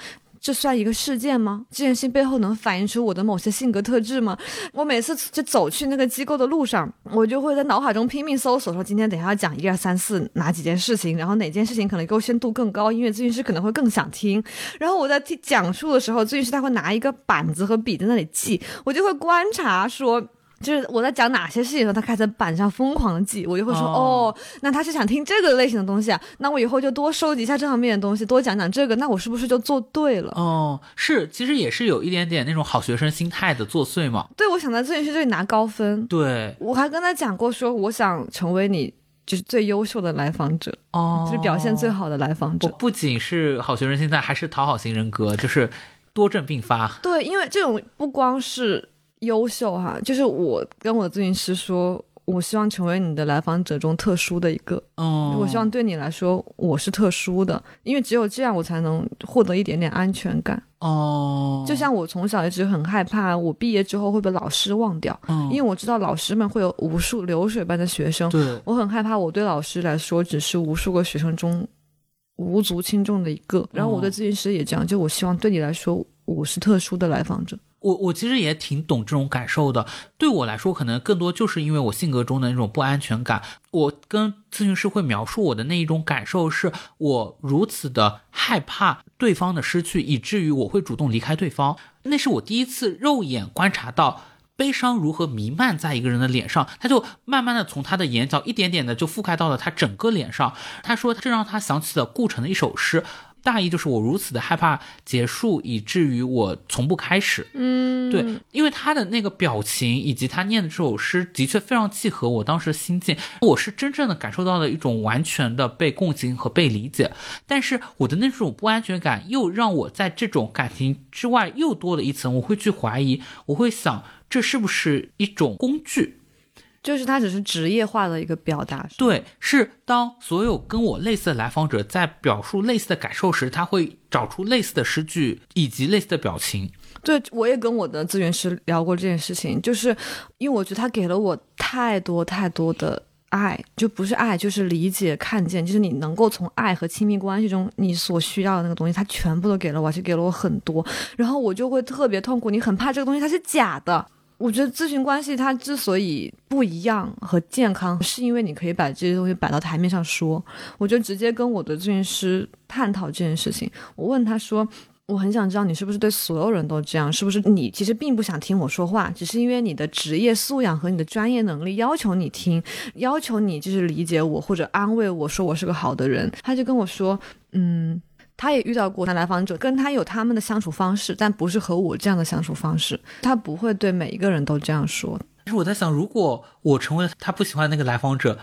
这算一个事件吗？这件事情背后能反映出我的某些性格特质吗？我每次就走去那个机构的路上，我就会在脑海中拼命搜索，说今天等一下要讲一二三四哪几件事情，然后哪件事情可能优先度更高，音乐咨询师可能会更想听。然后我在听讲述的时候，咨询师他会拿一个板子和笔在那里记，我就会观察说。就是我在讲哪些事情的时候，他开始在板上疯狂的记，我就会说哦哦那他是想听这个类型的东西啊，那我以后就多收集一下这方面的东西，多讲讲这个，那我是不是就做对了？哦，是，其实也是有一点点那种好学生心态的作祟嘛。对，我想在咨询师这里拿高分。对，我还跟他讲过说，我想成为你就是最优秀的来访者，哦，就是表现最好的来访者。不不仅是好学生心态，还是讨好型人格，就是多症并发。对，因为这种不光是优秀哈，就是我跟我的咨询师说，我希望成为你的来访者中特殊的一个。哦，我希望对你来说我是特殊的，因为只有这样我才能获得一点点安全感。哦，就像我从小一直很害怕，我毕业之后会被老师忘掉，嗯，因为我知道老师们会有无数流水般的学生，对，我很害怕我对老师来说只是无数个学生中无足轻重的一个。然后我对咨询师也这样，就我希望对你来说我是特殊的来访者。我我其实也挺懂这种感受的。对我来说，可能更多就是因为我性格中的那种不安全感。我跟咨询师会描述我的那一种感受，是我如此的害怕对方的失去，以至于我会主动离开对方。那是我第一次肉眼观察到。悲伤如何弥漫在一个人的脸上，他就慢慢的从他的眼角一点点的就覆盖到了他整个脸上。他说，这让他想起了顾城的一首诗，大意就是我如此的害怕结束，以至于我从不开始。嗯，对，因为他的那个表情以及他念的这首诗，的确非常契合我当时的心境。我是真正的感受到了一种完全的被共情和被理解，但是我的那种不安全感又让我在这种感情之外又多了一层。我会去怀疑，我会想，这是不是一种工具？就是他只是职业化的一个表达。对，是当所有跟我类似的来访者在表述类似的感受时，他会找出类似的诗句以及类似的表情。对，我也跟我的咨询师聊过这件事情，就是因为我觉得他给了我太多太多的爱，就不是爱，就是理解、看见，就是你能够从爱和亲密关系中你所需要的那个东西，他全部都给了我，而且给了我很多，然后我就会特别痛苦，你很怕这个东西它是假的。我觉得咨询关系它之所以不一样和健康，是因为你可以把这些东西摆到台面上说。我就直接跟我的咨询师探讨这件事情，我问他说。我很想知道你是不是对所有人都这样？是不是你其实并不想听我说话，只是因为你的职业素养和你的专业能力要求你听，要求你就是理解我或者安慰我说我是个好的人。他就跟我说，嗯，他也遇到过他来访者，跟他有他们的相处方式，但不是和我这样的相处方式。他不会对每一个人都这样说。但是我在想，如果我成为他不喜欢那个来访者，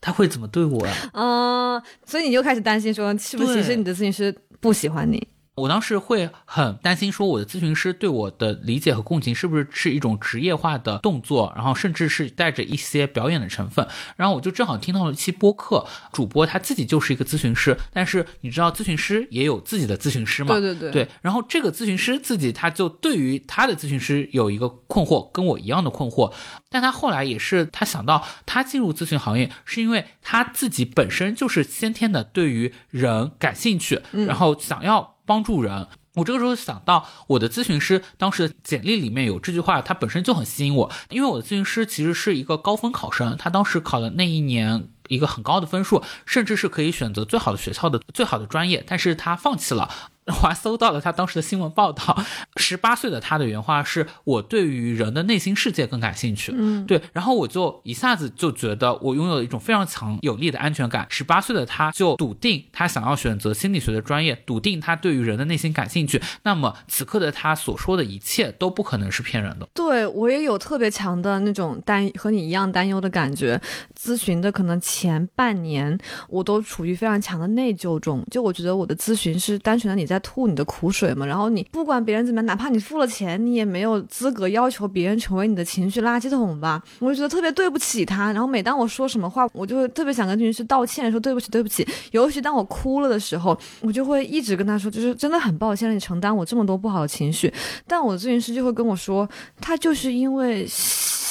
他会怎么对我呀？嗯，所以你就开始担心说，是不是其实你的咨询师不喜欢你？我当时会很担心，说我的咨询师对我的理解和共情是不是是一种职业化的动作，然后甚至是带着一些表演的成分。然后我就正好听到了一期播客，主播他自己就是一个咨询师，但是你知道咨询师也有自己的咨询师嘛？对对对。对，然后这个咨询师自己他就对于他的咨询师有一个困惑，跟我一样的困惑。但他后来也是他想到，他进入咨询行业是因为他自己本身就是先天的对于人感兴趣，然后想要。帮助人，我这个时候想到我的咨询师当时简历里面有这句话，它本身就很吸引我，因为我的咨询师其实是一个高分考生，他当时考了那一年一个很高的分数，甚至是可以选择最好的学校的最好的专业，但是他放弃了。我还搜到了他当时的新闻报道，十八岁的他的原话是：“我对于人的内心世界更感兴趣。”嗯，对。然后我就一下子就觉得我拥有一种非常强有力的安全感。十八岁的他就笃定他想要选择心理学的专业，笃定他对于人的内心感兴趣。那么此刻的他所说的一切都不可能是骗人的。对我也有特别强的那种担和你一样担忧的感觉。咨询的可能前半年我都处于非常强的内疚中，就我觉得我的咨询是单纯的你在。在吐你的苦水嘛，然后你不管别人怎么样，哪怕你付了钱，你也没有资格要求别人成为你的情绪垃圾桶吧？我就觉得特别对不起他。然后每当我说什么话，我就会特别想跟咨询师道歉，说对不起，对不起。尤其当我哭了的时候，我就会一直跟他说，就是真的很抱歉让，你承担我这么多不好的情绪。但我的咨询师就会跟我说，他就是因为。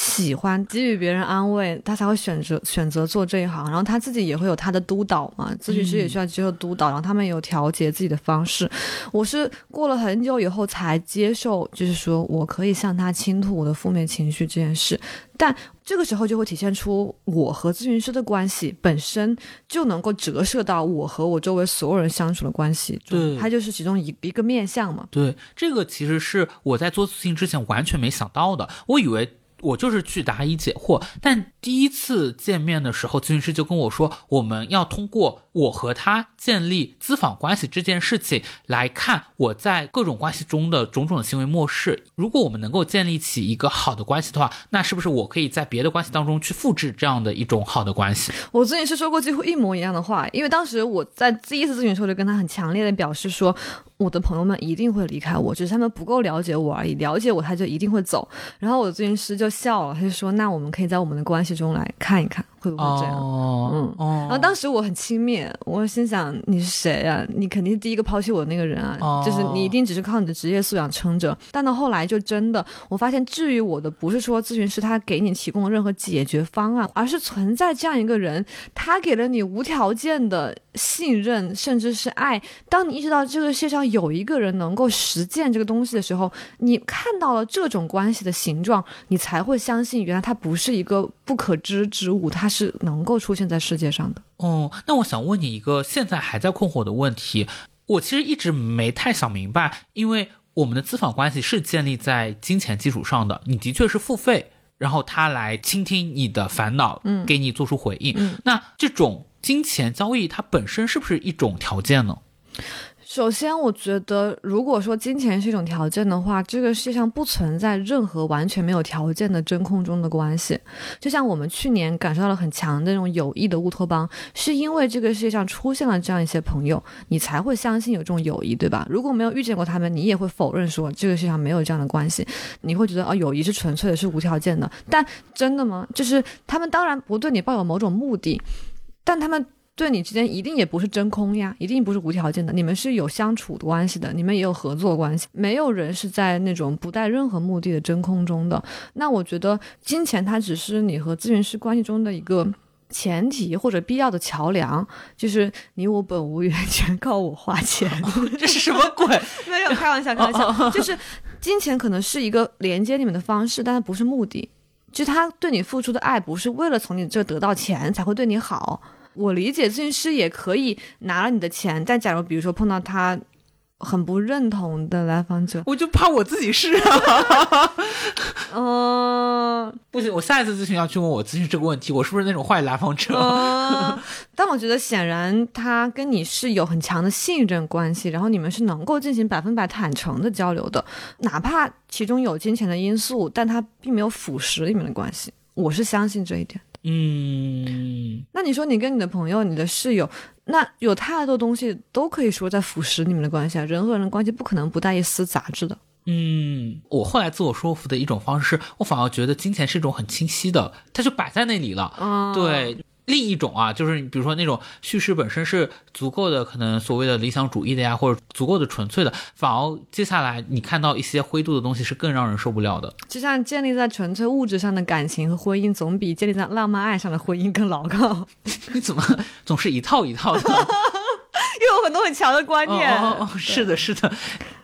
喜欢给予别人安慰，他才会选择选择做这一行。然后他自己也会有他的督导嘛，咨询师也需要接受督导，然后他们有调节自己的方式。我是过了很久以后才接受，就是说我可以向他倾吐我的负面情绪这件事。但这个时候就会体现出我和咨询师的关系本身就能够折射到我和我周围所有人相处的关系。对，它就是其中一一个面相嘛。对，这个其实是我在做咨询之前完全没想到的。我以为。我就是去答疑解惑，但第一次见面的时候，咨询师就跟我说，我们要通过我和他建立咨访关系这件事情来看我在各种关系中的种种的行为模式。如果我们能够建立起一个好的关系的话，那是不是我可以在别的关系当中去复制这样的一种好的关系？我咨询师说过几乎一模一样的话，因为当时我在第一次咨询的时候就跟他很强烈的表示说。我的朋友们一定会离开我，只是他们不够了解我而已。了解我，他就一定会走。然后我的咨询师就笑了，他就说：“那我们可以在我们的关系中来看一看。”会不会这样？嗯，然后当时我很轻蔑，我心想你是谁啊？你肯定是第一个抛弃我的那个人啊！就是你一定只是靠你的职业素养撑着。但到后来就真的，我发现治愈我的不是说咨询师他给你提供任何解决方案，而是存在这样一个人，他给了你无条件的信任，甚至是爱。当你意识到这个世界上有一个人能够实践这个东西的时候，你看到了这种关系的形状，你才会相信原来它不是一个不可知之物，它是。是能够出现在世界上的哦。那我想问你一个现在还在困惑的问题，我其实一直没太想明白，因为我们的咨访关系是建立在金钱基础上的，你的确是付费，然后他来倾听你的烦恼，嗯，给你做出回应。那这种金钱交易，它本身是不是一种条件呢？首先，我觉得，如果说金钱是一种条件的话，这个世界上不存在任何完全没有条件的真空中的关系。就像我们去年感受到了很强的那种友谊的乌托邦，是因为这个世界上出现了这样一些朋友，你才会相信有这种友谊，对吧？如果没有遇见过他们，你也会否认说这个世界上没有这样的关系。你会觉得啊，友谊是纯粹的，是无条件的。但真的吗？就是他们当然不对你抱有某种目的，但他们。对你之间一定也不是真空呀，一定不是无条件的，你们是有相处的关系的，你们也有合作关系，没有人是在那种不带任何目的的真空中的。那我觉得金钱它只是你和咨询师关系中的一个前提或者必要的桥梁，就是你我本无缘，全靠我花钱。这是什么鬼？没有开玩笑，开玩笑，就是金钱可能是一个连接你们的方式，但它不是目的。就是他对你付出的爱，不是为了从你这得到钱才会对你好。我理解咨询师也可以拿了你的钱，但假如比如说碰到他很不认同的来访者，我就怕我自己是啊。嗯、不行，我下一次咨询要去问我咨询这个问题，我是不是那种坏来访者？嗯，但我觉得显然他跟你是有很强的信任关系，然后你们是能够进行百分百坦诚的交流的，哪怕其中有金钱的因素，但他并没有腐蚀你们的关系。我是相信这一点。嗯，那你说你跟你的朋友、你的室友，那有太多东西都可以说在腐蚀你们的关系啊！人和人的关系不可能不带一丝杂质的。嗯，我后来自我说服的一种方式，我反而觉得金钱是一种很清晰的，它就摆在那里了。嗯，对，另一种啊，就是比如说那种叙事本身是足够的，可能所谓的理想主义的呀，或者足够的纯粹的，反而接下来你看到一些灰度的东西是更让人受不了的。就像建立在纯粹物质上的感情和婚姻，总比建立在浪漫爱上的婚姻更牢靠，你怎么总是一套一套的？因为有很多很强的观念。哦哦哦，是的，是的，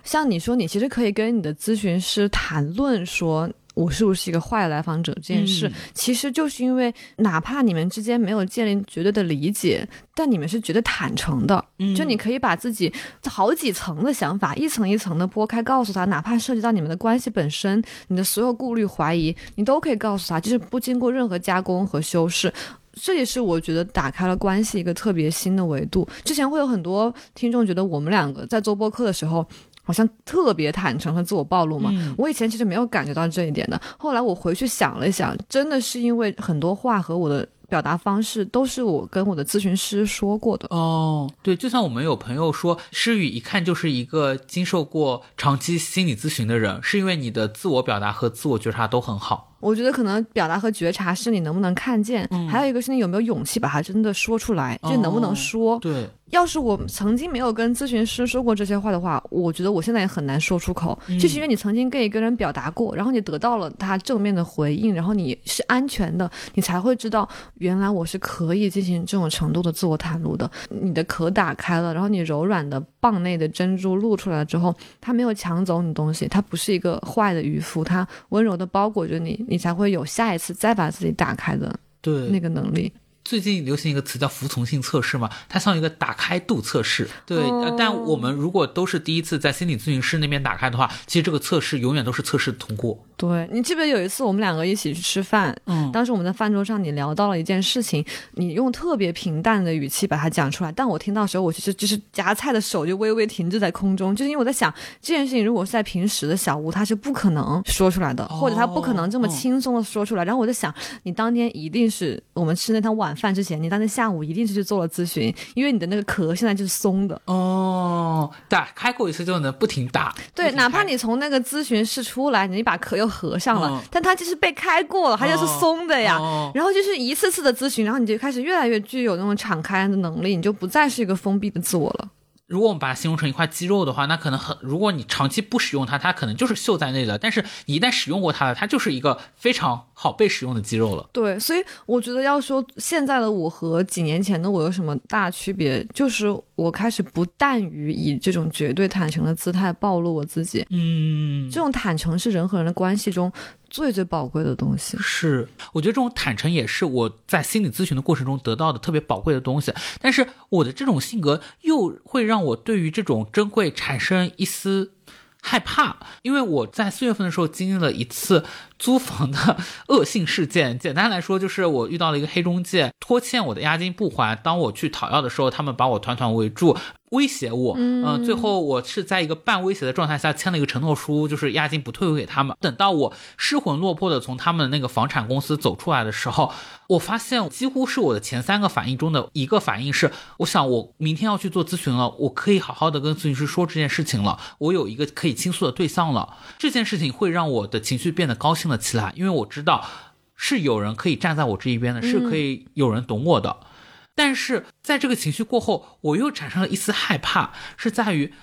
像你说，你其实可以跟你的咨询师谈论说。我是不是一个坏来访者这件事，嗯其实就是因为哪怕你们之间没有建立绝对的理解，但你们是绝对坦诚的。嗯就你可以把自己好几层的想法一层一层的剥开，告诉他，哪怕涉及到你们的关系本身，你的所有顾虑、怀疑，你都可以告诉他，就是不经过任何加工和修饰。这也是我觉得打开了关系一个特别新的维度。之前会有很多听众觉得我们两个在做播客的时候，好像特别坦诚和自我暴露嘛。嗯我以前其实没有感觉到这一点的，后来我回去想了一想，真的是因为很多话和我的表达方式都是我跟我的咨询师说过的。哦，对，就像我们有朋友说，诗雨一看就是一个经受过长期心理咨询的人，是因为你的自我表达和自我觉察都很好。我觉得可能表达和觉察是你能不能看见，还有一个是你有没有勇气把它真的说出来，就能不能说。对，要是我曾经没有跟咨询师说过这些话的话，我觉得我现在也很难说出口。就是因为你曾经跟一个人表达过，然后你得到了他正面的回应，然后你是安全的，你才会知道原来我是可以进行这种程度的自我袒露的。你的壳打开了，然后你柔软的蚌内的珍珠露出来了之后，他没有抢走你东西，他不是一个坏的渔夫，他温柔的包裹着你，你才会有下一次再把自己打开的对，那个能力。最近流行一个词叫服从性测试嘛，它像一个打开度测试。对，但我们如果都是第一次在心理咨询师那边打开的话，其实这个测试永远都是测试通过。对你记不记得有一次我们两个一起去吃饭，嗯当时我们在饭桌上，你聊到了一件事情，你用特别平淡的语气把它讲出来，但我听到的时候，我其实就是夹菜的手就微微停滞在空中，就是因为我在想这件事情如果是在平时的小屋，他是不可能说出来的，或者他不可能这么嗯轻松的说出来。然后我在想，你当天一定是我们吃那趟晚饭之前，你当天下午一定是去做了咨询，因为你的那个壳现在就是松的。哦，打开过一次就能不停打。对，哪怕你从那个咨询室出来，你把壳又合上了，嗯但它就是被开过了，它就是松的呀。哦然后就是一次次的咨询，然后你就开始越来越具有那种敞开的能力，你就不再是一个封闭的自我了。如果我们把它形容成一块肌肉的话，那可能很，如果你长期不使用它，它可能就是锈在那的。但是你一旦使用过它了，它就是一个非常好被使用的肌肉了。对，所以我觉得要说现在的我和几年前的我有什么大区别，就是我开始不但于以这种绝对坦诚的姿态暴露我自己。嗯，这种坦诚是人和人的关系中最最宝贵的东西。是，我觉得这种坦诚也是我在心理咨询的过程中得到的特别宝贵的东西。但是我的这种性格又会让我对于这种珍贵产生一丝害怕，因为我在四月份的时候经历了一次租房的恶性事件。简单来说，就是我遇到了一个黑中介拖欠我的押金不还，当我去讨要的时候，他们把我团团围住。威胁我，嗯、最后我是在一个半威胁的状态下签了一个承诺书，就是押金不退回给他们。等到我失魂落魄的从他们那个房产公司走出来的时候，我发现几乎是我的前三个反应中的一个反应是，我想我明天要去做咨询了，我可以好好的跟咨询师说这件事情了，我有一个可以倾诉的对象了。这件事情会让我的情绪变得高兴了起来，因为我知道是有人可以站在我这一边的，是可以有人懂我的。但是在这个情绪过后，我又产生了一丝害怕，是在于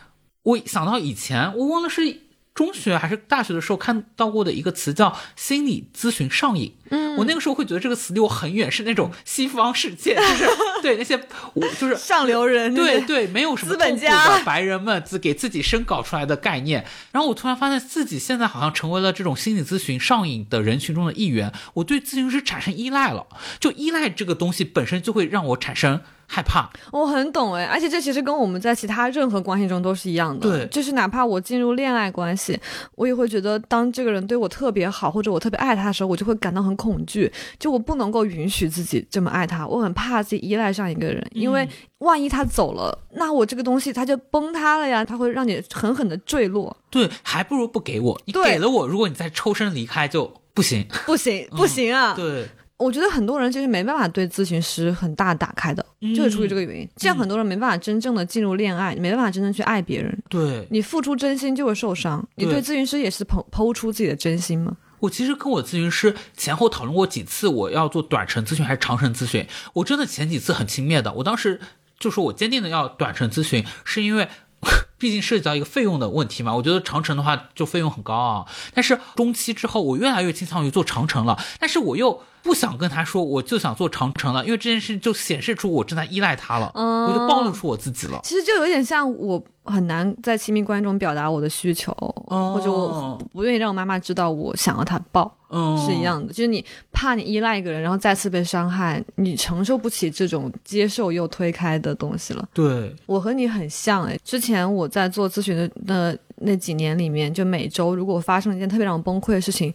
我想到以前我忘了是中学还是大学的时候看到过的一个词叫心理咨询上瘾，嗯我那个时候会觉得这个词离我很远，是那种西方世界，就是 对那些我就是上流人，对对，没有什么资本家的白人们自给自己生搞出来的概念。然后我突然发现自己现在好像成为了这种心理咨询上瘾的人群中的一员，我对咨询师产生依赖了。就依赖这个东西本身就会让我产生害怕。我很懂哎，而且这其实跟我们在其他任何关系中都是一样的。对就是哪怕我进入恋爱关系，我也会觉得，当这个人对我特别好，或者我特别爱他的时候，我就会感到很恐惧。就我不能够允许自己这么爱他，我很怕自己依赖上一个人，因为万一他走了，那我这个东西它就崩塌了呀，它会让你狠狠的坠落。对，还不如不给我。你给了我，如果你再抽身离开就不行。不行，不行啊！对，我觉得很多人其实没办法对咨询师很大打开的，就是出于这个原因。这样很多人没办法真正的进入恋爱，没办法真正去爱别人。对，你付出真心就会受伤。你对对咨询师也是剖剖出自己的真心吗？我其实跟我咨询师前后讨论过几次，我要做短程咨询还是长程咨询。我真的前几次很轻蔑的，我当时就说我坚定的要短程咨询，是因为。毕竟涉及到一个费用的问题嘛，我觉得长程的话就费用很高啊。但是中期之后，我越来越倾向于做长程了，但是我又不想跟他说我就想做长城了，因为这件事就显示出我正在依赖他了，嗯我就暴露出我自己了。其实就有点像我很难在亲密关系中表达我的需求，哦或者我不愿意让我妈妈知道我想要她抱，嗯，是一样的。就是你怕你依赖一个人，然后再次被伤害，你承受不起这种接受又推开的东西了。对，我和你很像哎，之前我在做咨询的那那几年里面，就每周如果发生了一件特别让我崩溃的事情，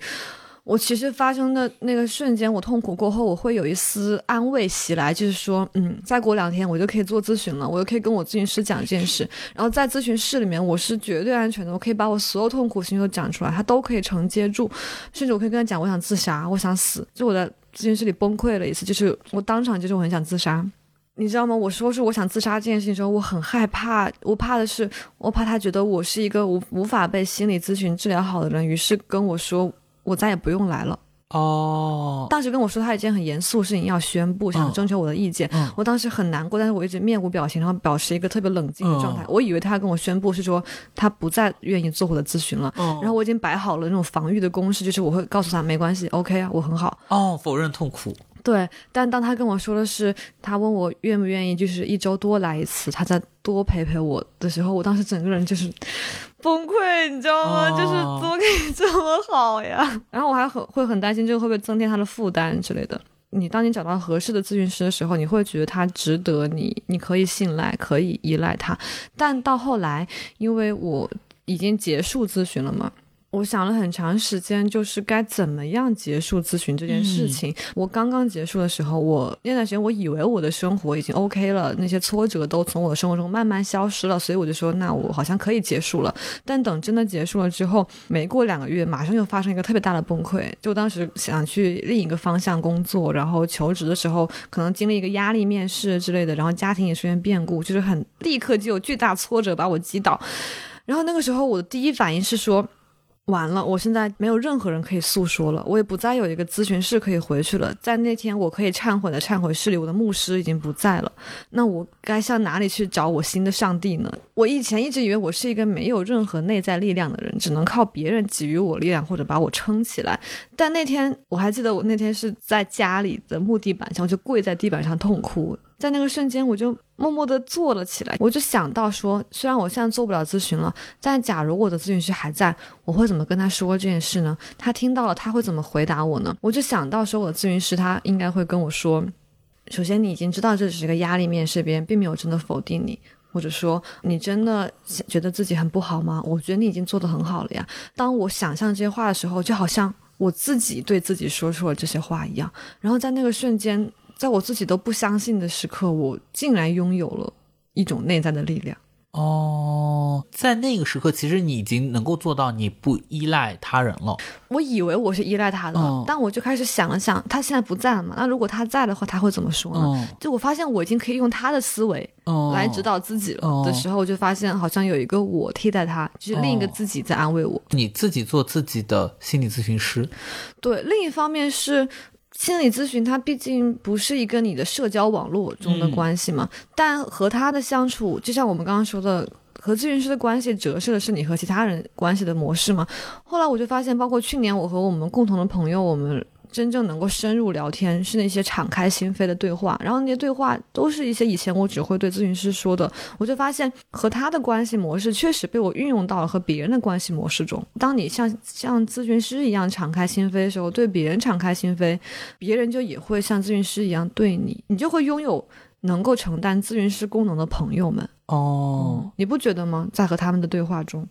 我其实发生的那个瞬间，我痛苦过后，我会有一丝安慰袭来，就是说，嗯，再过两天我就可以做咨询了，我就可以跟我咨询师讲这件事，然后在咨询室里面我是绝对安全的，我可以把我所有痛苦情绪都讲出来，他都可以承接住，甚至我可以跟他讲我想自杀，我想死，就我在咨询室里崩溃了一次，就是我当场就是我很想自杀。你知道吗？我说是我想自杀这件事情的时候，我很害怕。我怕的是，我怕他觉得我是一个无无法被心理咨询治疗好的人，于是跟我说我再也不用来了。哦，当时跟我说他一件很严肃的事情要宣布，想征求我的意见。嗯我当时很难过，但是我一直面无表情，然后保持一个特别冷静的状态。嗯我以为他跟我宣布是说他不再愿意做我的咨询了。哦然后我已经摆好了那种防御的公式，就是我会告诉他没关系，OK 啊，我很好。哦，否认痛苦，对，但当他跟我说的是，他问我愿不愿意，就是一周多来一次，他再多陪陪我的时候，我当时整个人就是 崩溃，你知道吗？哦就是怎么可以这么好呀？然后我还很会很担心这个会不会增添他的负担之类的。你当你找到合适的咨询师的时候，你会觉得他值得你，你可以信赖，可以依赖他。但到后来，因为我已经结束咨询了嘛，我想了很长时间，就是该怎么样结束咨询这件事情。我刚刚结束的时候，我那段时间我以为我的生活已经 OK 了，那些挫折都从我的生活中慢慢消失了，所以我就说，那我好像可以结束了。但等真的结束了之后，没过两个月，马上就发生一个特别大的崩溃。就当时想去另一个方向工作，然后求职的时候，可能经历一个压力面试之类的，然后家庭也出现变故，就是很立刻就有巨大挫折把我击倒。然后那个时候我的第一反应是说。完了，我现在没有任何人可以诉说了，我也不再有一个咨询室可以回去了。在那天我可以忏悔的忏悔室里，我的牧师已经不在了。那我该向哪里去找我新的上帝呢？我以前一直以为我是一个没有任何内在力量的人，只能靠别人给予我力量或者把我撑起来。但那天我还记得，我那天是在家里的木地板上，就跪在地板上痛哭。在那个瞬间，我就默默地坐了起来。我就想到说，虽然我现在做不了咨询了，但假如我的咨询师还在，我会怎么跟他说这件事呢？他听到了，他会怎么回答我呢？我就想到说，我的咨询师他应该会跟我说，首先你已经知道这只是个压力面试，别人并没有真的否定你。或者说，你真的觉得自己很不好吗？我觉得你已经做得很好了呀。当我想象这些话的时候，就好像我自己对自己说出了这些话一样。然后在那个瞬间，在我自己都不相信的时刻，我竟然拥有了一种内在的力量。哦，在那个时刻，其实你已经能够做到你不依赖他人了。我以为我是依赖他的，嗯但我就开始想了想，他现在不在了嘛？那如果他在的话，他会怎么说呢？嗯就我发现我已经可以用他的思维哦来指导自己了哦的时候，我就发现好像有一个我替代他，就是另一个自己在安慰我。你自己做自己的心理咨询师。对，另一方面是。心理咨询它毕竟不是一个你的社交网络中的关系嘛，但和他的相处，就像我们刚刚说的，和咨询师的关系折射的是你和其他人关系的模式嘛。后来我就发现，包括去年我和我们共同的朋友，我们真正能够深入聊天，是那些敞开心扉的对话。然后那些对话都是一些以前我只会对咨询师说的，我就发现和他的关系模式确实被我运用到了和别人的关系模式中。当你像像咨询师一样敞开心扉的时候，对别人敞开心扉，别人就也会像咨询师一样对你，你就会拥有能够承担咨询师功能的朋友们。哦，你不觉得吗？在和他们的对话中，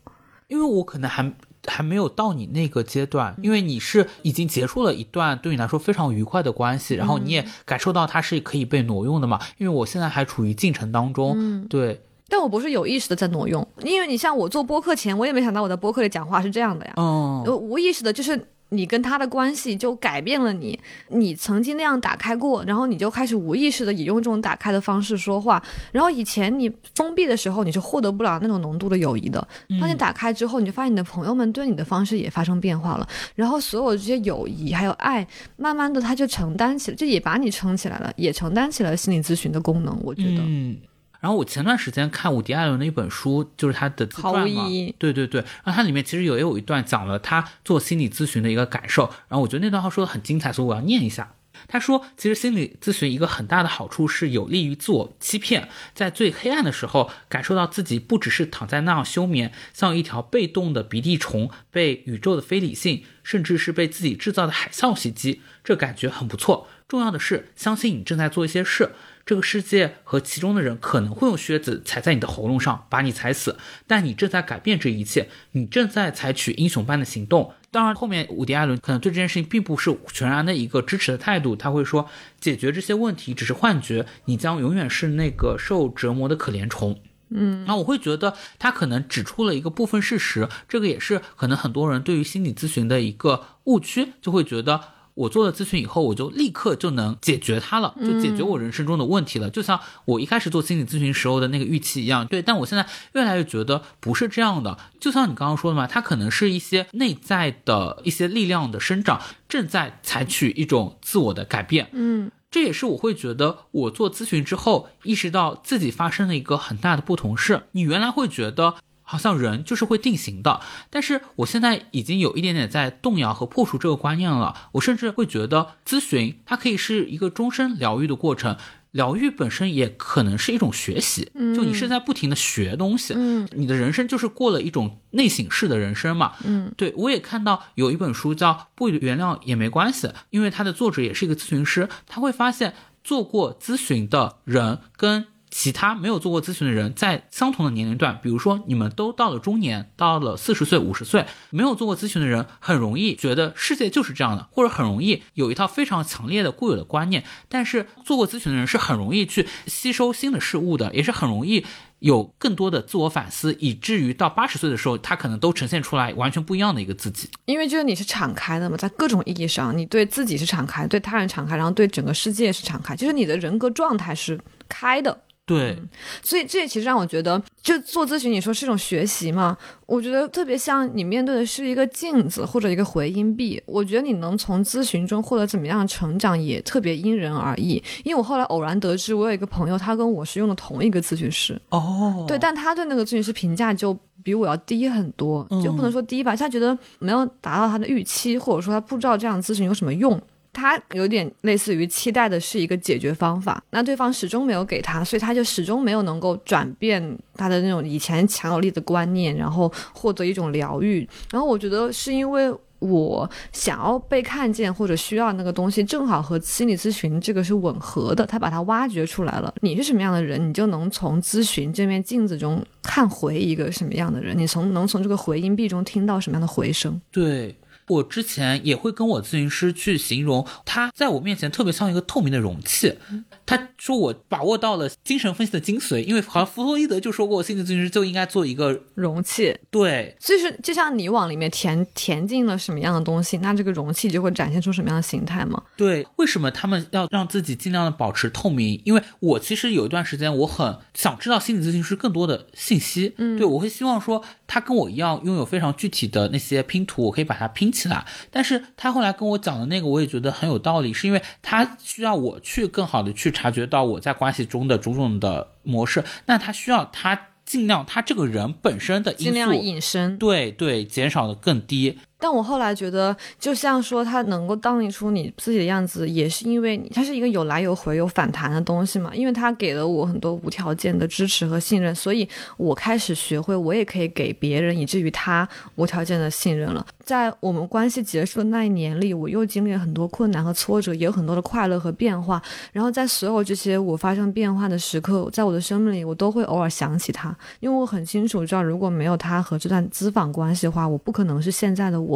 因为我可能还还没有到你那个阶段，因为你是已经结束了一段对你来说非常愉快的关系，然后你也感受到它是可以被挪用的嘛。因为我现在还处于进程当中，嗯对，但我不是有意识的在挪用，因为你像我做播客前，我也没想到我在播客里讲话是这样的呀。嗯，我无意识的就是你跟他的关系就改变了你，你曾经那样打开过，然后你就开始无意识的也用这种打开的方式说话。然后以前你封闭的时候，你是获得不了那种浓度的友谊的。当你打开之后，你就发现你的朋友们对你的方式也发生变化了，然后所有这些友谊还有爱，慢慢的他就承担起来，就也把你撑起来了，也承担起了心理咨询的功能。我觉得，嗯。然后我前段时间看伍迪·艾伦的一本书，就是他的自传嘛对对对。然后它里面其实有也有一段讲了他做心理咨询的一个感受，然后我觉得那段话说的很精彩，所以我要念一下。他说，其实心理咨询一个很大的好处是有利于自我欺骗，在最黑暗的时候，感受到自己不只是躺在那样休眠，像一条被动的鼻涕虫，被宇宙的非理性，甚至是被自己制造的海啸袭击，这感觉很不错。重要的是，相信你正在做一些事。这个世界和其中的人可能会用靴子踩在你的喉咙上，把你踩死，但你正在改变这一切，你正在采取英雄般的行动。当然，后面伍迪·艾伦可能对这件事情并不是全然的一个支持的态度，他会说，解决这些问题只是幻觉，你将永远是那个受折磨的可怜虫。嗯，那我会觉得他可能指出了一个部分事实，这个也是可能很多人对于心理咨询的一个误区，就会觉得。我做了咨询以后，我就立刻就能解决它了，就解决我人生中的问题了。就像我一开始做心理咨询时候的那个预期一样，对。但我现在越来越觉得不是这样的。就像你刚刚说的嘛，它可能是一些内在的一些力量的生长，正在采取一种自我的改变。嗯，这也是我会觉得我做咨询之后意识到自己发生了一个很大的不同是，你原来会觉得。好像人就是会定型的，但是我现在已经有一点点在动摇和破除这个观念了。我甚至会觉得咨询它可以是一个终身疗愈的过程，疗愈本身也可能是一种学习，就你是在不停的学东西，嗯，你的人生就是过了一种内省式的人生嘛，嗯，对我也看到有一本书叫《不原谅也没关系》，因为它的作者也是一个咨询师，他会发现做过咨询的人跟其他没有做过咨询的人，在相同的年龄段，比如说你们都到了中年，到了四十岁、五十岁，没有做过咨询的人，很容易觉得世界就是这样的，或者很容易有一套非常强烈的固有的观念。但是做过咨询的人是很容易去吸收新的事物的，也是很容易有更多的自我反思，以至于到八十岁的时候，他可能都呈现出来完全不一样的一个自己。因为就是你是敞开的嘛，在各种意义上，你对自己是敞开，对他人敞开，然后对整个世界是敞开，就是你的人格状态是开的。对，所以这也其实让我觉得，就做咨询，你说是一种学习嘛？我觉得特别像你面对的是一个镜子或者一个回音壁。我觉得你能从咨询中获得怎么样的成长，也特别因人而异。因为我后来偶然得知，我有一个朋友，他跟我是用的同一个咨询师。哦，对，但他对那个咨询师评价就比我要低很多，就不能说低吧，他觉得没有达到他的预期，或者说他不知道这样咨询有什么用。他有点类似于期待的是一个解决方法，那对方始终没有给他，所以他就始终没有能够转变他的那种以前强有力的观念，然后获得一种疗愈。然后我觉得是因为我想要被看见或者需要那个东西，正好和心理咨询这个是吻合的，他把它挖掘出来了。你是什么样的人，你就能从咨询这面镜子中看回一个什么样的人，你从能从这个回音壁中听到什么样的回声。对。我之前也会跟我咨询师去形容，他在我面前特别像一个透明的容器。他说我把握到了精神分析的精髓，因为好像弗洛伊德就说过，心理咨询师就应该做一个容器。对，就是就像你往里面填填进了什么样的东西，那这个容器就会展现出什么样的形态吗？对，为什么他们要让自己尽量的保持透明？因为我其实有一段时间我很想知道心理咨询师更多的信息。嗯，对我会希望说他跟我一样拥有非常具体的那些拼图，我可以把它拼起来。但是他后来跟我讲的那个，我也觉得很有道理，是因为他需要我去更好的去察觉到我在关系中的种种的模式，那他需要他尽量他这个人本身的因素尽量隐身。对对，减少的更低。但我后来觉得，就像说他能够当一出你自己的样子，也是因为你它是一个有来有回、有反弹的东西嘛。因为他给了我很多无条件的支持和信任，所以我开始学会，我也可以给别人，以至于他无条件的信任了。在我们关系结束的那一年里，我又经历了很多困难和挫折，也有很多的快乐和变化。然后在所有这些我发生变化的时刻，在我的生命里，我都会偶尔想起他，因为我很清楚知道，如果没有他和这段资访关系的话，我不可能是现在的我。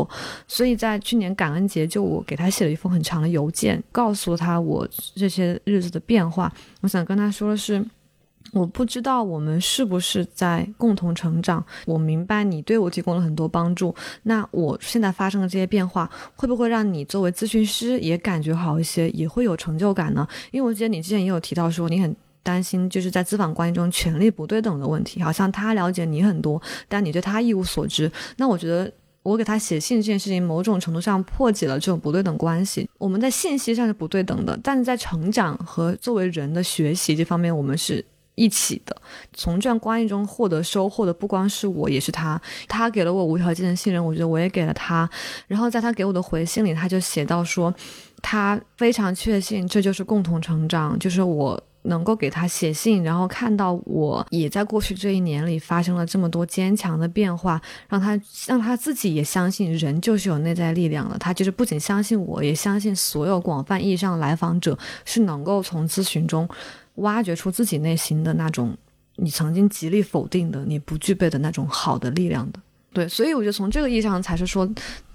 所以在去年感恩节，就我给他写了一封很长的邮件，告诉他我这些日子的变化。我想跟他说的是，我不知道我们是不是在共同成长。我明白你对我提供了很多帮助，那我现在发生的这些变化，会不会让你作为咨询师也感觉好一些，也会有成就感呢？因为我记得你之前也有提到说，你很担心就是在咨访关系中权力不对等的问题，好像他了解你很多，但你对他一无所知。那我觉得。我给他写信这件事情，某种程度上破解了这种不对等关系。我们在信息上是不对等的，但是在成长和作为人的学习这方面，我们是一起的。从这段关系中获得收获的不光是我，也是他。他给了我无条件的信任，我觉得我也给了他。然后在他给我的回信里，他就写到说，他非常确信这就是共同成长，就是我。能够给他写信，然后看到我也在过去这一年里发生了这么多坚强的变化，让他让他自己也相信人就是有内在力量的。他就是不仅相信我，也相信所有广泛意义上的来访者是能够从咨询中挖掘出自己内心的那种你曾经极力否定的、你不具备的那种好的力量的。对，所以我觉得从这个意义上才是说，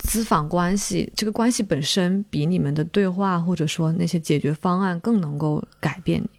咨访关系这个关系本身比你们的对话或者说那些解决方案更能够改变你。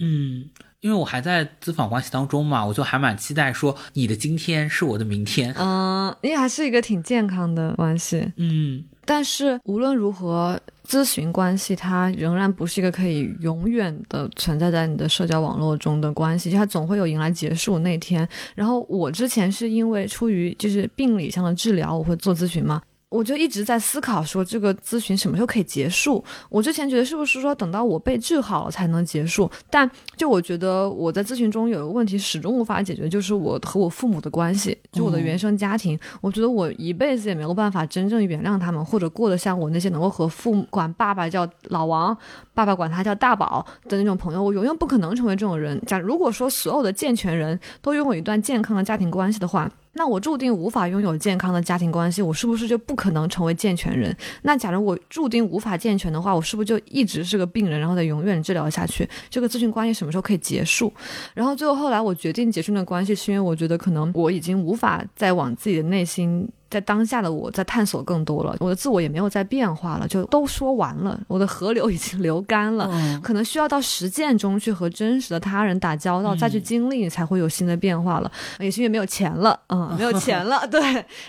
嗯，因为我还在咨访关系当中嘛，我就还蛮期待说你的今天是我的明天。嗯，你还是一个挺健康的关系。嗯，但是无论如何，咨询关系它仍然不是一个可以永远的存在在你的社交网络中的关系，就它总会有迎来结束那天。然后我之前是因为出于就是病理上的治疗，我会做咨询嘛。我就一直在思考，说这个咨询什么时候可以结束？我之前觉得是不是说等到我被治好了才能结束？但就我觉得我在咨询中有一个问题始终无法解决，就是我和我父母的关系，就我的原生家庭。我觉得我一辈子也没有办法真正原谅他们，或者过得像我那些能够和父母管爸爸叫老王，爸爸管他叫大宝的那种朋友。我永远不可能成为这种人。假如果说所有的健全人都拥有一段健康的家庭关系的话。那我注定无法拥有健康的家庭关系，我是不是就不可能成为健全人？那假如我注定无法健全的话，我是不是就一直是个病人，然后得永远治疗下去？这个咨询关系什么时候可以结束？然后最后后来我决定结束那关系，是因为我觉得可能我已经无法再往自己的内心。在当下的我在探索更多了，我的自我也没有在变化了，就都说完了，我的河流已经流干了，可能需要到实践中去和真实的他人打交道，再去经历，才会有新的变化了。也是因为没有钱了，嗯，没有 钱了，对。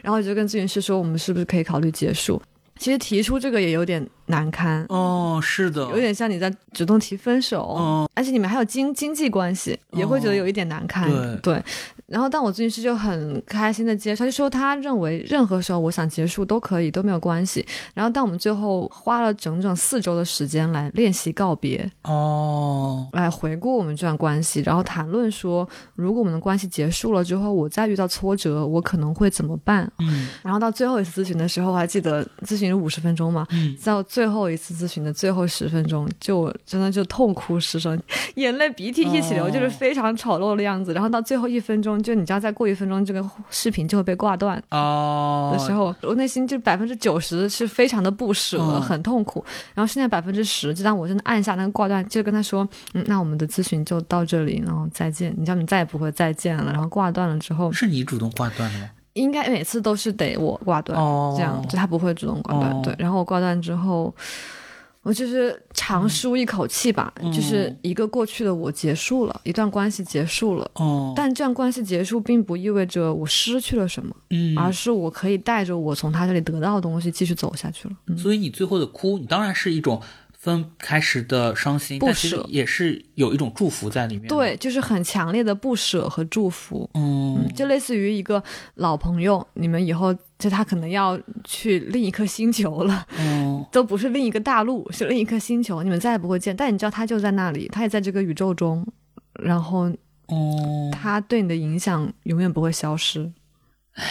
然后就跟咨询师说，我们是不是可以考虑结束？其实提出这个也有点难堪哦，是的，有点像你在主动提分手，嗯，而且你们还有经经济关系，也会觉得有一点难堪，对。然后，但我咨询师就很开心的接受，就说他认为任何时候我想结束都可以，都没有关系。然后，但我们最后花了整整四周的时间来练习告别，哦，来回顾我们这段关系，然后谈论说，如果我们的关系结束了之后，我再遇到挫折，我可能会怎么办？嗯，然后到最后一次咨询的时候，我还记得咨询五十分钟嘛，嗯，到最后一次咨询的最后十分钟，就真的就痛哭失声，眼泪鼻涕一起流，就是非常丑陋的样子。然后到最后一分钟。就你知道，再过一分钟，这个视频就会被挂断哦的时候，我内心就百分之九十是非常的不舍，很痛苦。然后剩下百分之十，就当我真的按下那个挂断，就跟他说：“嗯，那我们的咨询就到这里，然后再见。你知道，你再也不会再见了。”然后挂断了之后，是你主动挂断的吗？应该每次都是得我挂断，这样就他不会主动挂断。对，然后我挂断之后。我就是长舒一口气吧，就是一个过去的我结束了，一段关系结束了。哦，但这段关系结束并不意味着我失去了什么，嗯，而是我可以带着我从他这里得到的东西继续走下去了。所以你最后的哭，你当然是一种。分开时的伤心，不舍也是有一种祝福在里面。对，就是很强烈的不舍和祝福。嗯，就类似于一个老朋友，你们以后就他可能要去另一颗星球了，嗯，都不是另一个大陆，是另一颗星球，你们再也不会见。但你知道他就在那里，他也在这个宇宙中，然后，哦，他对你的影响永远不会消失。唉。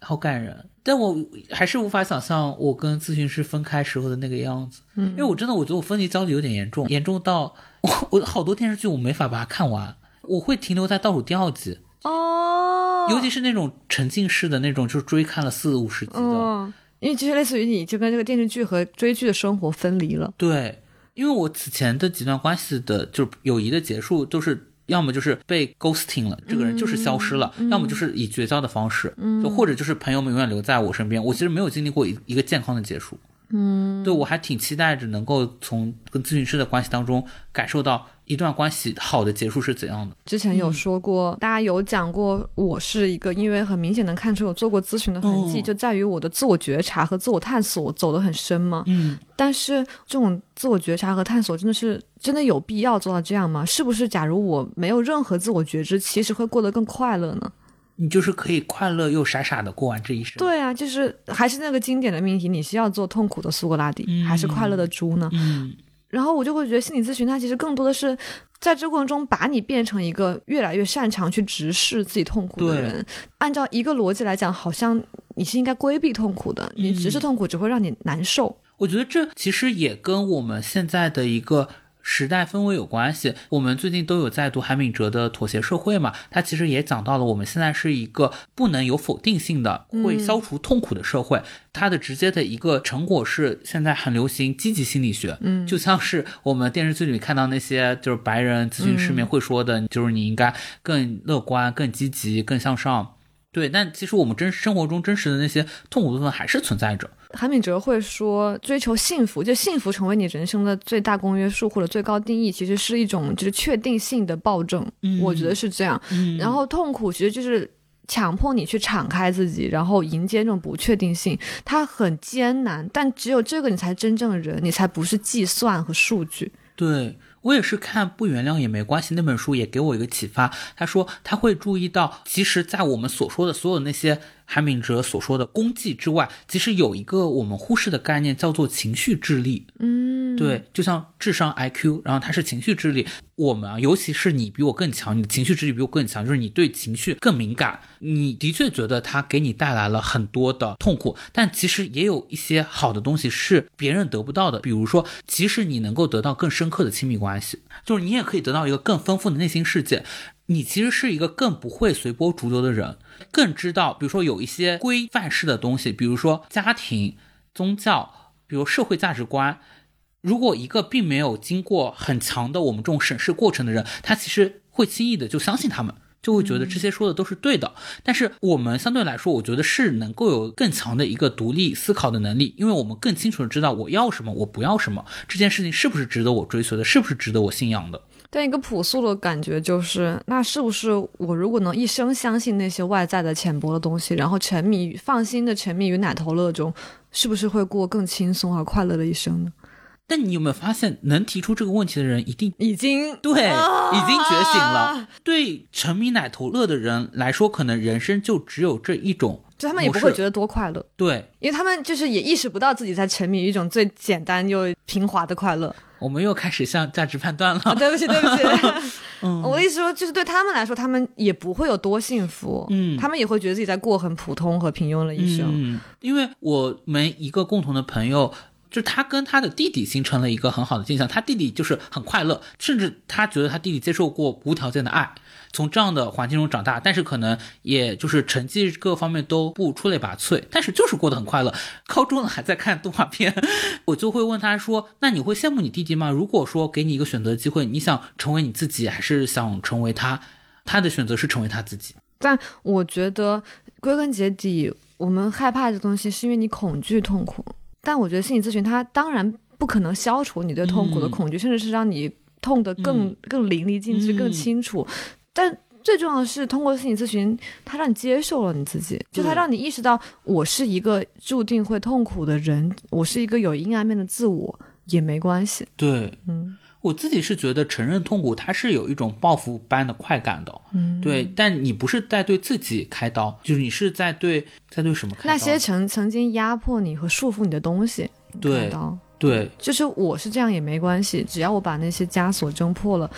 好感人。但我还是无法想象我跟咨询师分开时候的那个样子，嗯，因为我真的我觉得我分离焦虑有点严重，严重到我我好多电视剧我没法把它看完，我会停留在倒数第二集，哦，尤其是那种沉浸式的那种，就是追看了四五十集的，嗯，因为其实类似于你就跟这个电视剧和追剧的生活分离了。对，因为我此前的几段关系的，就是友谊的结束，都是要么就是被 ghosting 了，这个人就是消失了；要么就是以绝交的方式，就或者就是朋友们永远留在我身边。我其实没有经历过一一个健康的结束。嗯，对我还挺期待着能够从跟咨询师的关系当中感受到一段关系好的结束是怎样的。之前有说过，大家有讲过，我是一个因为很明显能看出有做过咨询的痕迹，嗯就在于我的自我觉察和自我探索走得很深嘛。嗯，但是这种自我觉察和探索真的是真的有必要做到这样吗？是不是假如我没有任何自我觉知，其实会过得更快乐呢？你就是可以快乐又傻傻的过完这一生。，对啊，就是还是那个经典的命题：你是要做痛苦的苏格拉底，嗯还是快乐的猪呢？嗯，然后我就会觉得心理咨询它其实更多的是在这个过程中把你变成一个越来越擅长去直视自己痛苦的人。按照一个逻辑来讲，好像你是应该规避痛苦的，你直视痛苦只会让你难受。我觉得这其实也跟我们现在的一个时代氛围有关系。我们最近都有在读韩敏哲的《妥协社会》嘛，他其实也讲到了我们现在是一个不能有否定性的、会消除痛苦的社会。它的直接的一个成果是现在很流行积极心理学，嗯，就像是我们电视剧里看到那些就是白人咨询师们会说的，就是你应该更乐观、更积极、更向上。对，但其实我们真生活中真实的那些痛苦部分还是存在着。韩敏哲会说，追求幸福，就幸福成为你人生的最大公约数或者最高定义，其实是一种就是确定性的暴政。嗯我觉得是这样。嗯然后痛苦其实就是强迫你去敞开自己，然后迎接这种不确定性，它很艰难，但只有这个你才真正的人，你才不是计算和数据。对我也是看《不原谅也没关系》那本书，也给我一个启发。他说他会注意到，其实，在我们所说的所有那些韩敏哲所说的功绩之外，其实有一个我们忽视的概念，叫做情绪智力。嗯，对，就像智商 IQ，然后它是情绪智力。我们啊，尤其是你比我更强，你的情绪智力比我更强，就是你对情绪更敏感。你的确觉得它给你带来了很多的痛苦，但其实也有一些好的东西是别人得不到的。比如说，其实你能够得到更深刻的亲密关系，就是你也可以得到一个更丰富的内心世界。你其实是一个更不会随波逐流的人，更知道，比如说有一些规范式的东西，比如说家庭、宗教，比如社会价值观。如果一个并没有经过很强的我们这种审视过程的人，他其实会轻易的就相信他们，就会觉得这些说的都是对的。但是我们相对来说，我觉得是能够有更强的一个独立思考的能力，因为我们更清楚的知道我要什么，我不要什么，这件事情是不是值得我追随的，是不是值得我信仰的。但一个朴素的感觉就是，那是不是我如果能一生相信那些外在的浅薄的东西，然后沉迷于放心的沉迷于奶头乐中，是不是会过更轻松而快乐的一生呢？但你有没有发现，能提出这个问题的人，一定已经对，啊已经觉醒了。对沉迷奶头乐的人来说，可能人生就只有这一种就他们也不会觉得多快乐，对。因为他们就是也意识不到自己在沉迷于一种最简单又平滑的快乐。我们又开始向价值判断了。啊，对不起，对不起。我的意思说，就是对他们来说，他们也不会有多幸福，嗯他们也会觉得自己在过很普通和平庸的一生。嗯，因为我们一个共同的朋友，就他跟他的弟弟形成了一个很好的镜像，他弟弟就是很快乐，甚至他觉得他弟弟接受过无条件的爱。从这样的环境中长大，但是可能也就是成绩各方面都不出类拔萃，但是就是过得很快乐。高中了还在看动画片，我就会问他说：“那你会羡慕你弟弟吗？如果说给你一个选择机会，你想成为你自己，还是想成为他？”他的选择是成为他自己。但我觉得归根结底，我们害怕这东西是因为你恐惧痛苦。但我觉得心理咨询它当然不可能消除你对痛苦的嗯恐惧，甚至是让你痛得更、嗯更淋漓尽致、嗯更清楚。但最重要的是，通过心理咨询，它让你接受了你自己，就它让你意识到，我是一个注定会痛苦的人，我是一个有阴暗面的自我，也没关系。对，嗯我自己是觉得承认痛苦，它是有一种报复般的快感的。嗯，对，但你不是在对自己开刀，就是你是在对在对什么开刀？那些曾曾经压迫你和束缚你的东西，对对就是我是这样也没关系，只要我把那些枷锁挣破了，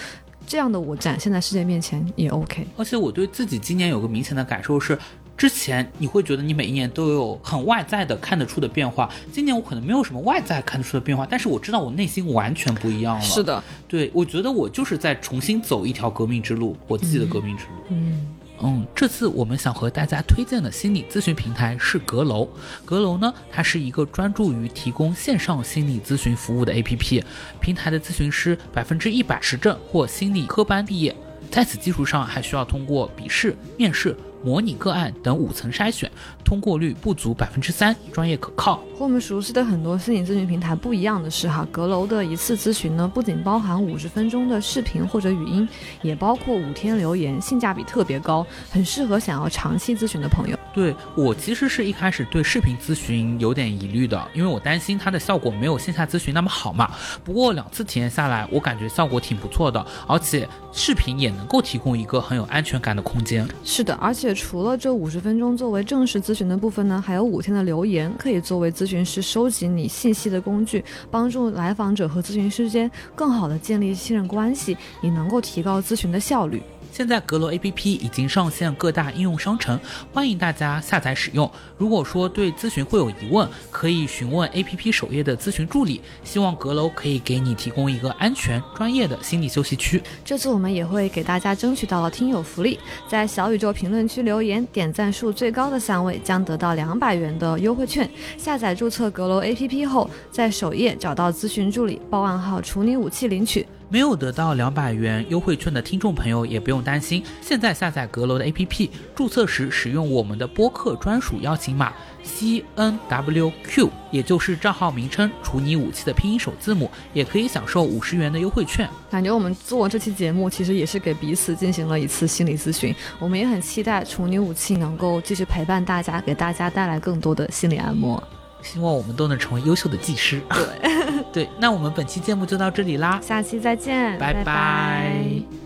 这样的我展现在世界面前也 OK。而且我对自己今年有个明显的感受是，之前你会觉得你每一年都有很外在的看得出的变化，今年我可能没有什么外在看得出的变化，但是我知道我内心完全不一样了。是，的，对我觉得我就是在重新走一条革命之路，我自己的革命之路。嗯。嗯，嗯这次我们想和大家推荐的心理咨询平台是阁楼。阁楼呢，它是一个专注于提供线上心理咨询服务的 APP。平台的咨询师百分之一百持证或心理科班毕业，在此基础上还需要通过笔试、面试、模拟个案等五层筛选，通过率不足百分之三，专业可靠。和我们熟悉的很多心理咨询平台不一样的是，哈，阁楼的一次咨询呢，不仅包含五十分钟的视频或者语音，也包括五天留言，性价比特别高，很适合想要长期咨询的朋友。对我其实是一开始对视频咨询有点疑虑的，因为我担心它的效果没有线下咨询那么好嘛。不过两次体验下来，我感觉效果挺不错的，而且视频也能够提供一个很有安全感的空间。是的，而且除了这五十分钟作为正式咨询的部分呢，还有五天的留言可以作为咨询师收集你信息的工具，帮助来访者和咨询师之间更好的建立信任关系，也能够提高咨询的效率。现在阁楼 APP 已经上线各大应用商城，欢迎大家下载使用。如果说对咨询会有疑问，可以询问 APP 首页的咨询助理。希望阁楼可以给你提供一个安全、专业的心理休息区。这次我们也会给大家争取到了听友福利，在小宇宙评论区留言，点赞数最高的三位将得到两百元的优惠券。下载注册阁楼 APP 后，在首页找到咨询助理，报暗号“处女武器”领取。没有得到两百元优惠券的听众朋友也不用担心，现在下载阁楼的 APP，注册时使用我们的播客专属邀请码 C N W Q，也就是账号名称“处女武器”的拼音首字母，也可以享受五十元的优惠券。感觉我们做这期节目，其实也是给彼此进行了一次心理咨询。我们也很期待处女武器能够继续陪伴大家，给大家带来更多的心理按摩。希望我们都能成为优秀的技师。对，对，那我们本期节目就到这里啦，下期再见，拜拜。拜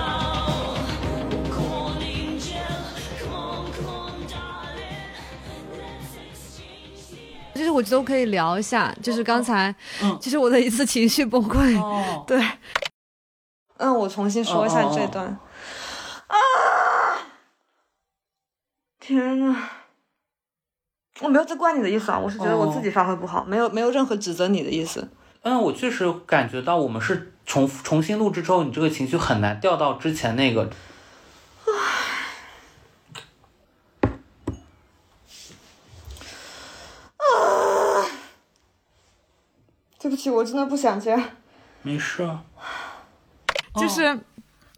就是我觉得我可以聊一下，就是刚才，嗯就是我的一次情绪崩溃。哦，对，嗯，我重新说一下这段。啊！天呐，我没有在怪你的意思啊，我是觉得我自己发挥不好，没有没有任何指责你的意思。嗯，我确实感觉到我们是重重新录制之后，你这个情绪很难调到之前那个。对不起，我真的不想这样。没事，就是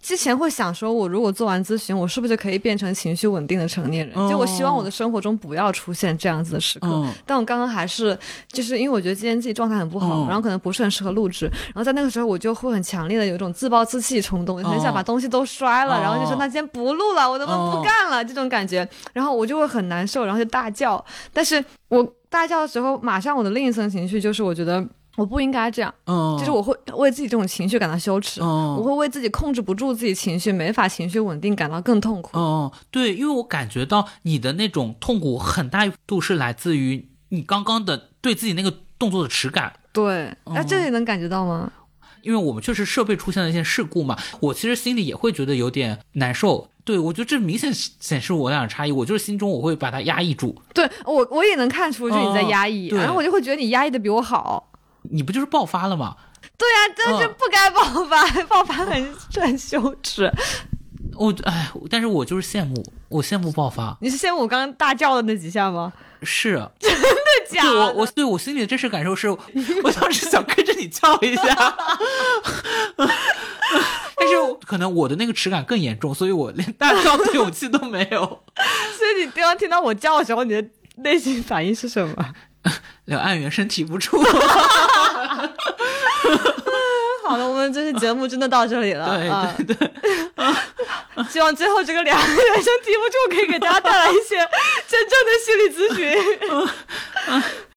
之前会想说，我如果做完咨询，我是不是就可以变成情绪稳定的成年人？哦就我希望我的生活中不要出现这样子的时刻。嗯但我刚刚还是就是因为我觉得今天自己状态很不好，嗯然后可能不是很适合录制，然后在那个时候我就会很强烈的有一种自暴自弃冲动，很想把东西都摔了，哦然后就说那今天不录了，我他妈不干了、这种感觉，然后我就会很难受，然后就大叫。但是我大叫的时候，马上我的另一层情绪就是我觉得。我不应该这样，嗯，就是我会为自己这种情绪感到羞耻，嗯我会为自己控制不住自己情绪、没法情绪稳定感到更痛苦。嗯，对，因为我感觉到你的那种痛苦很大一度是来自于你刚刚的对自己那个动作的耻感。对，哎、这里能感觉到吗？因为我们确实设备出现了一些事故嘛，我其实心里也会觉得有点难受。对我觉得这明显显示我俩的差异，我就是心中我会把它压抑住。对我，我也能看出就是你在压抑，然后我就会觉得你压抑的比我好。你不就是爆发了吗？对呀、真的是嗯不该爆发，爆发很很羞耻。我哎，但是我就是羡慕，我羡慕爆发。你是羡慕我刚刚大叫的那几下吗？是 真的，假对我的我对我心里的真实感受是，我当时想跟着你叫一下，但是可能我的那个耻感更严重，所以我连大叫的勇气都没有。所以你刚刚听到我叫的时候，你的内心反应是什么？两岸猿声提不住。好了，我们这期节目真的到这里了。对啊对对，希望最后这个两个人生题目就可以给大家带来一些真正的心理咨询。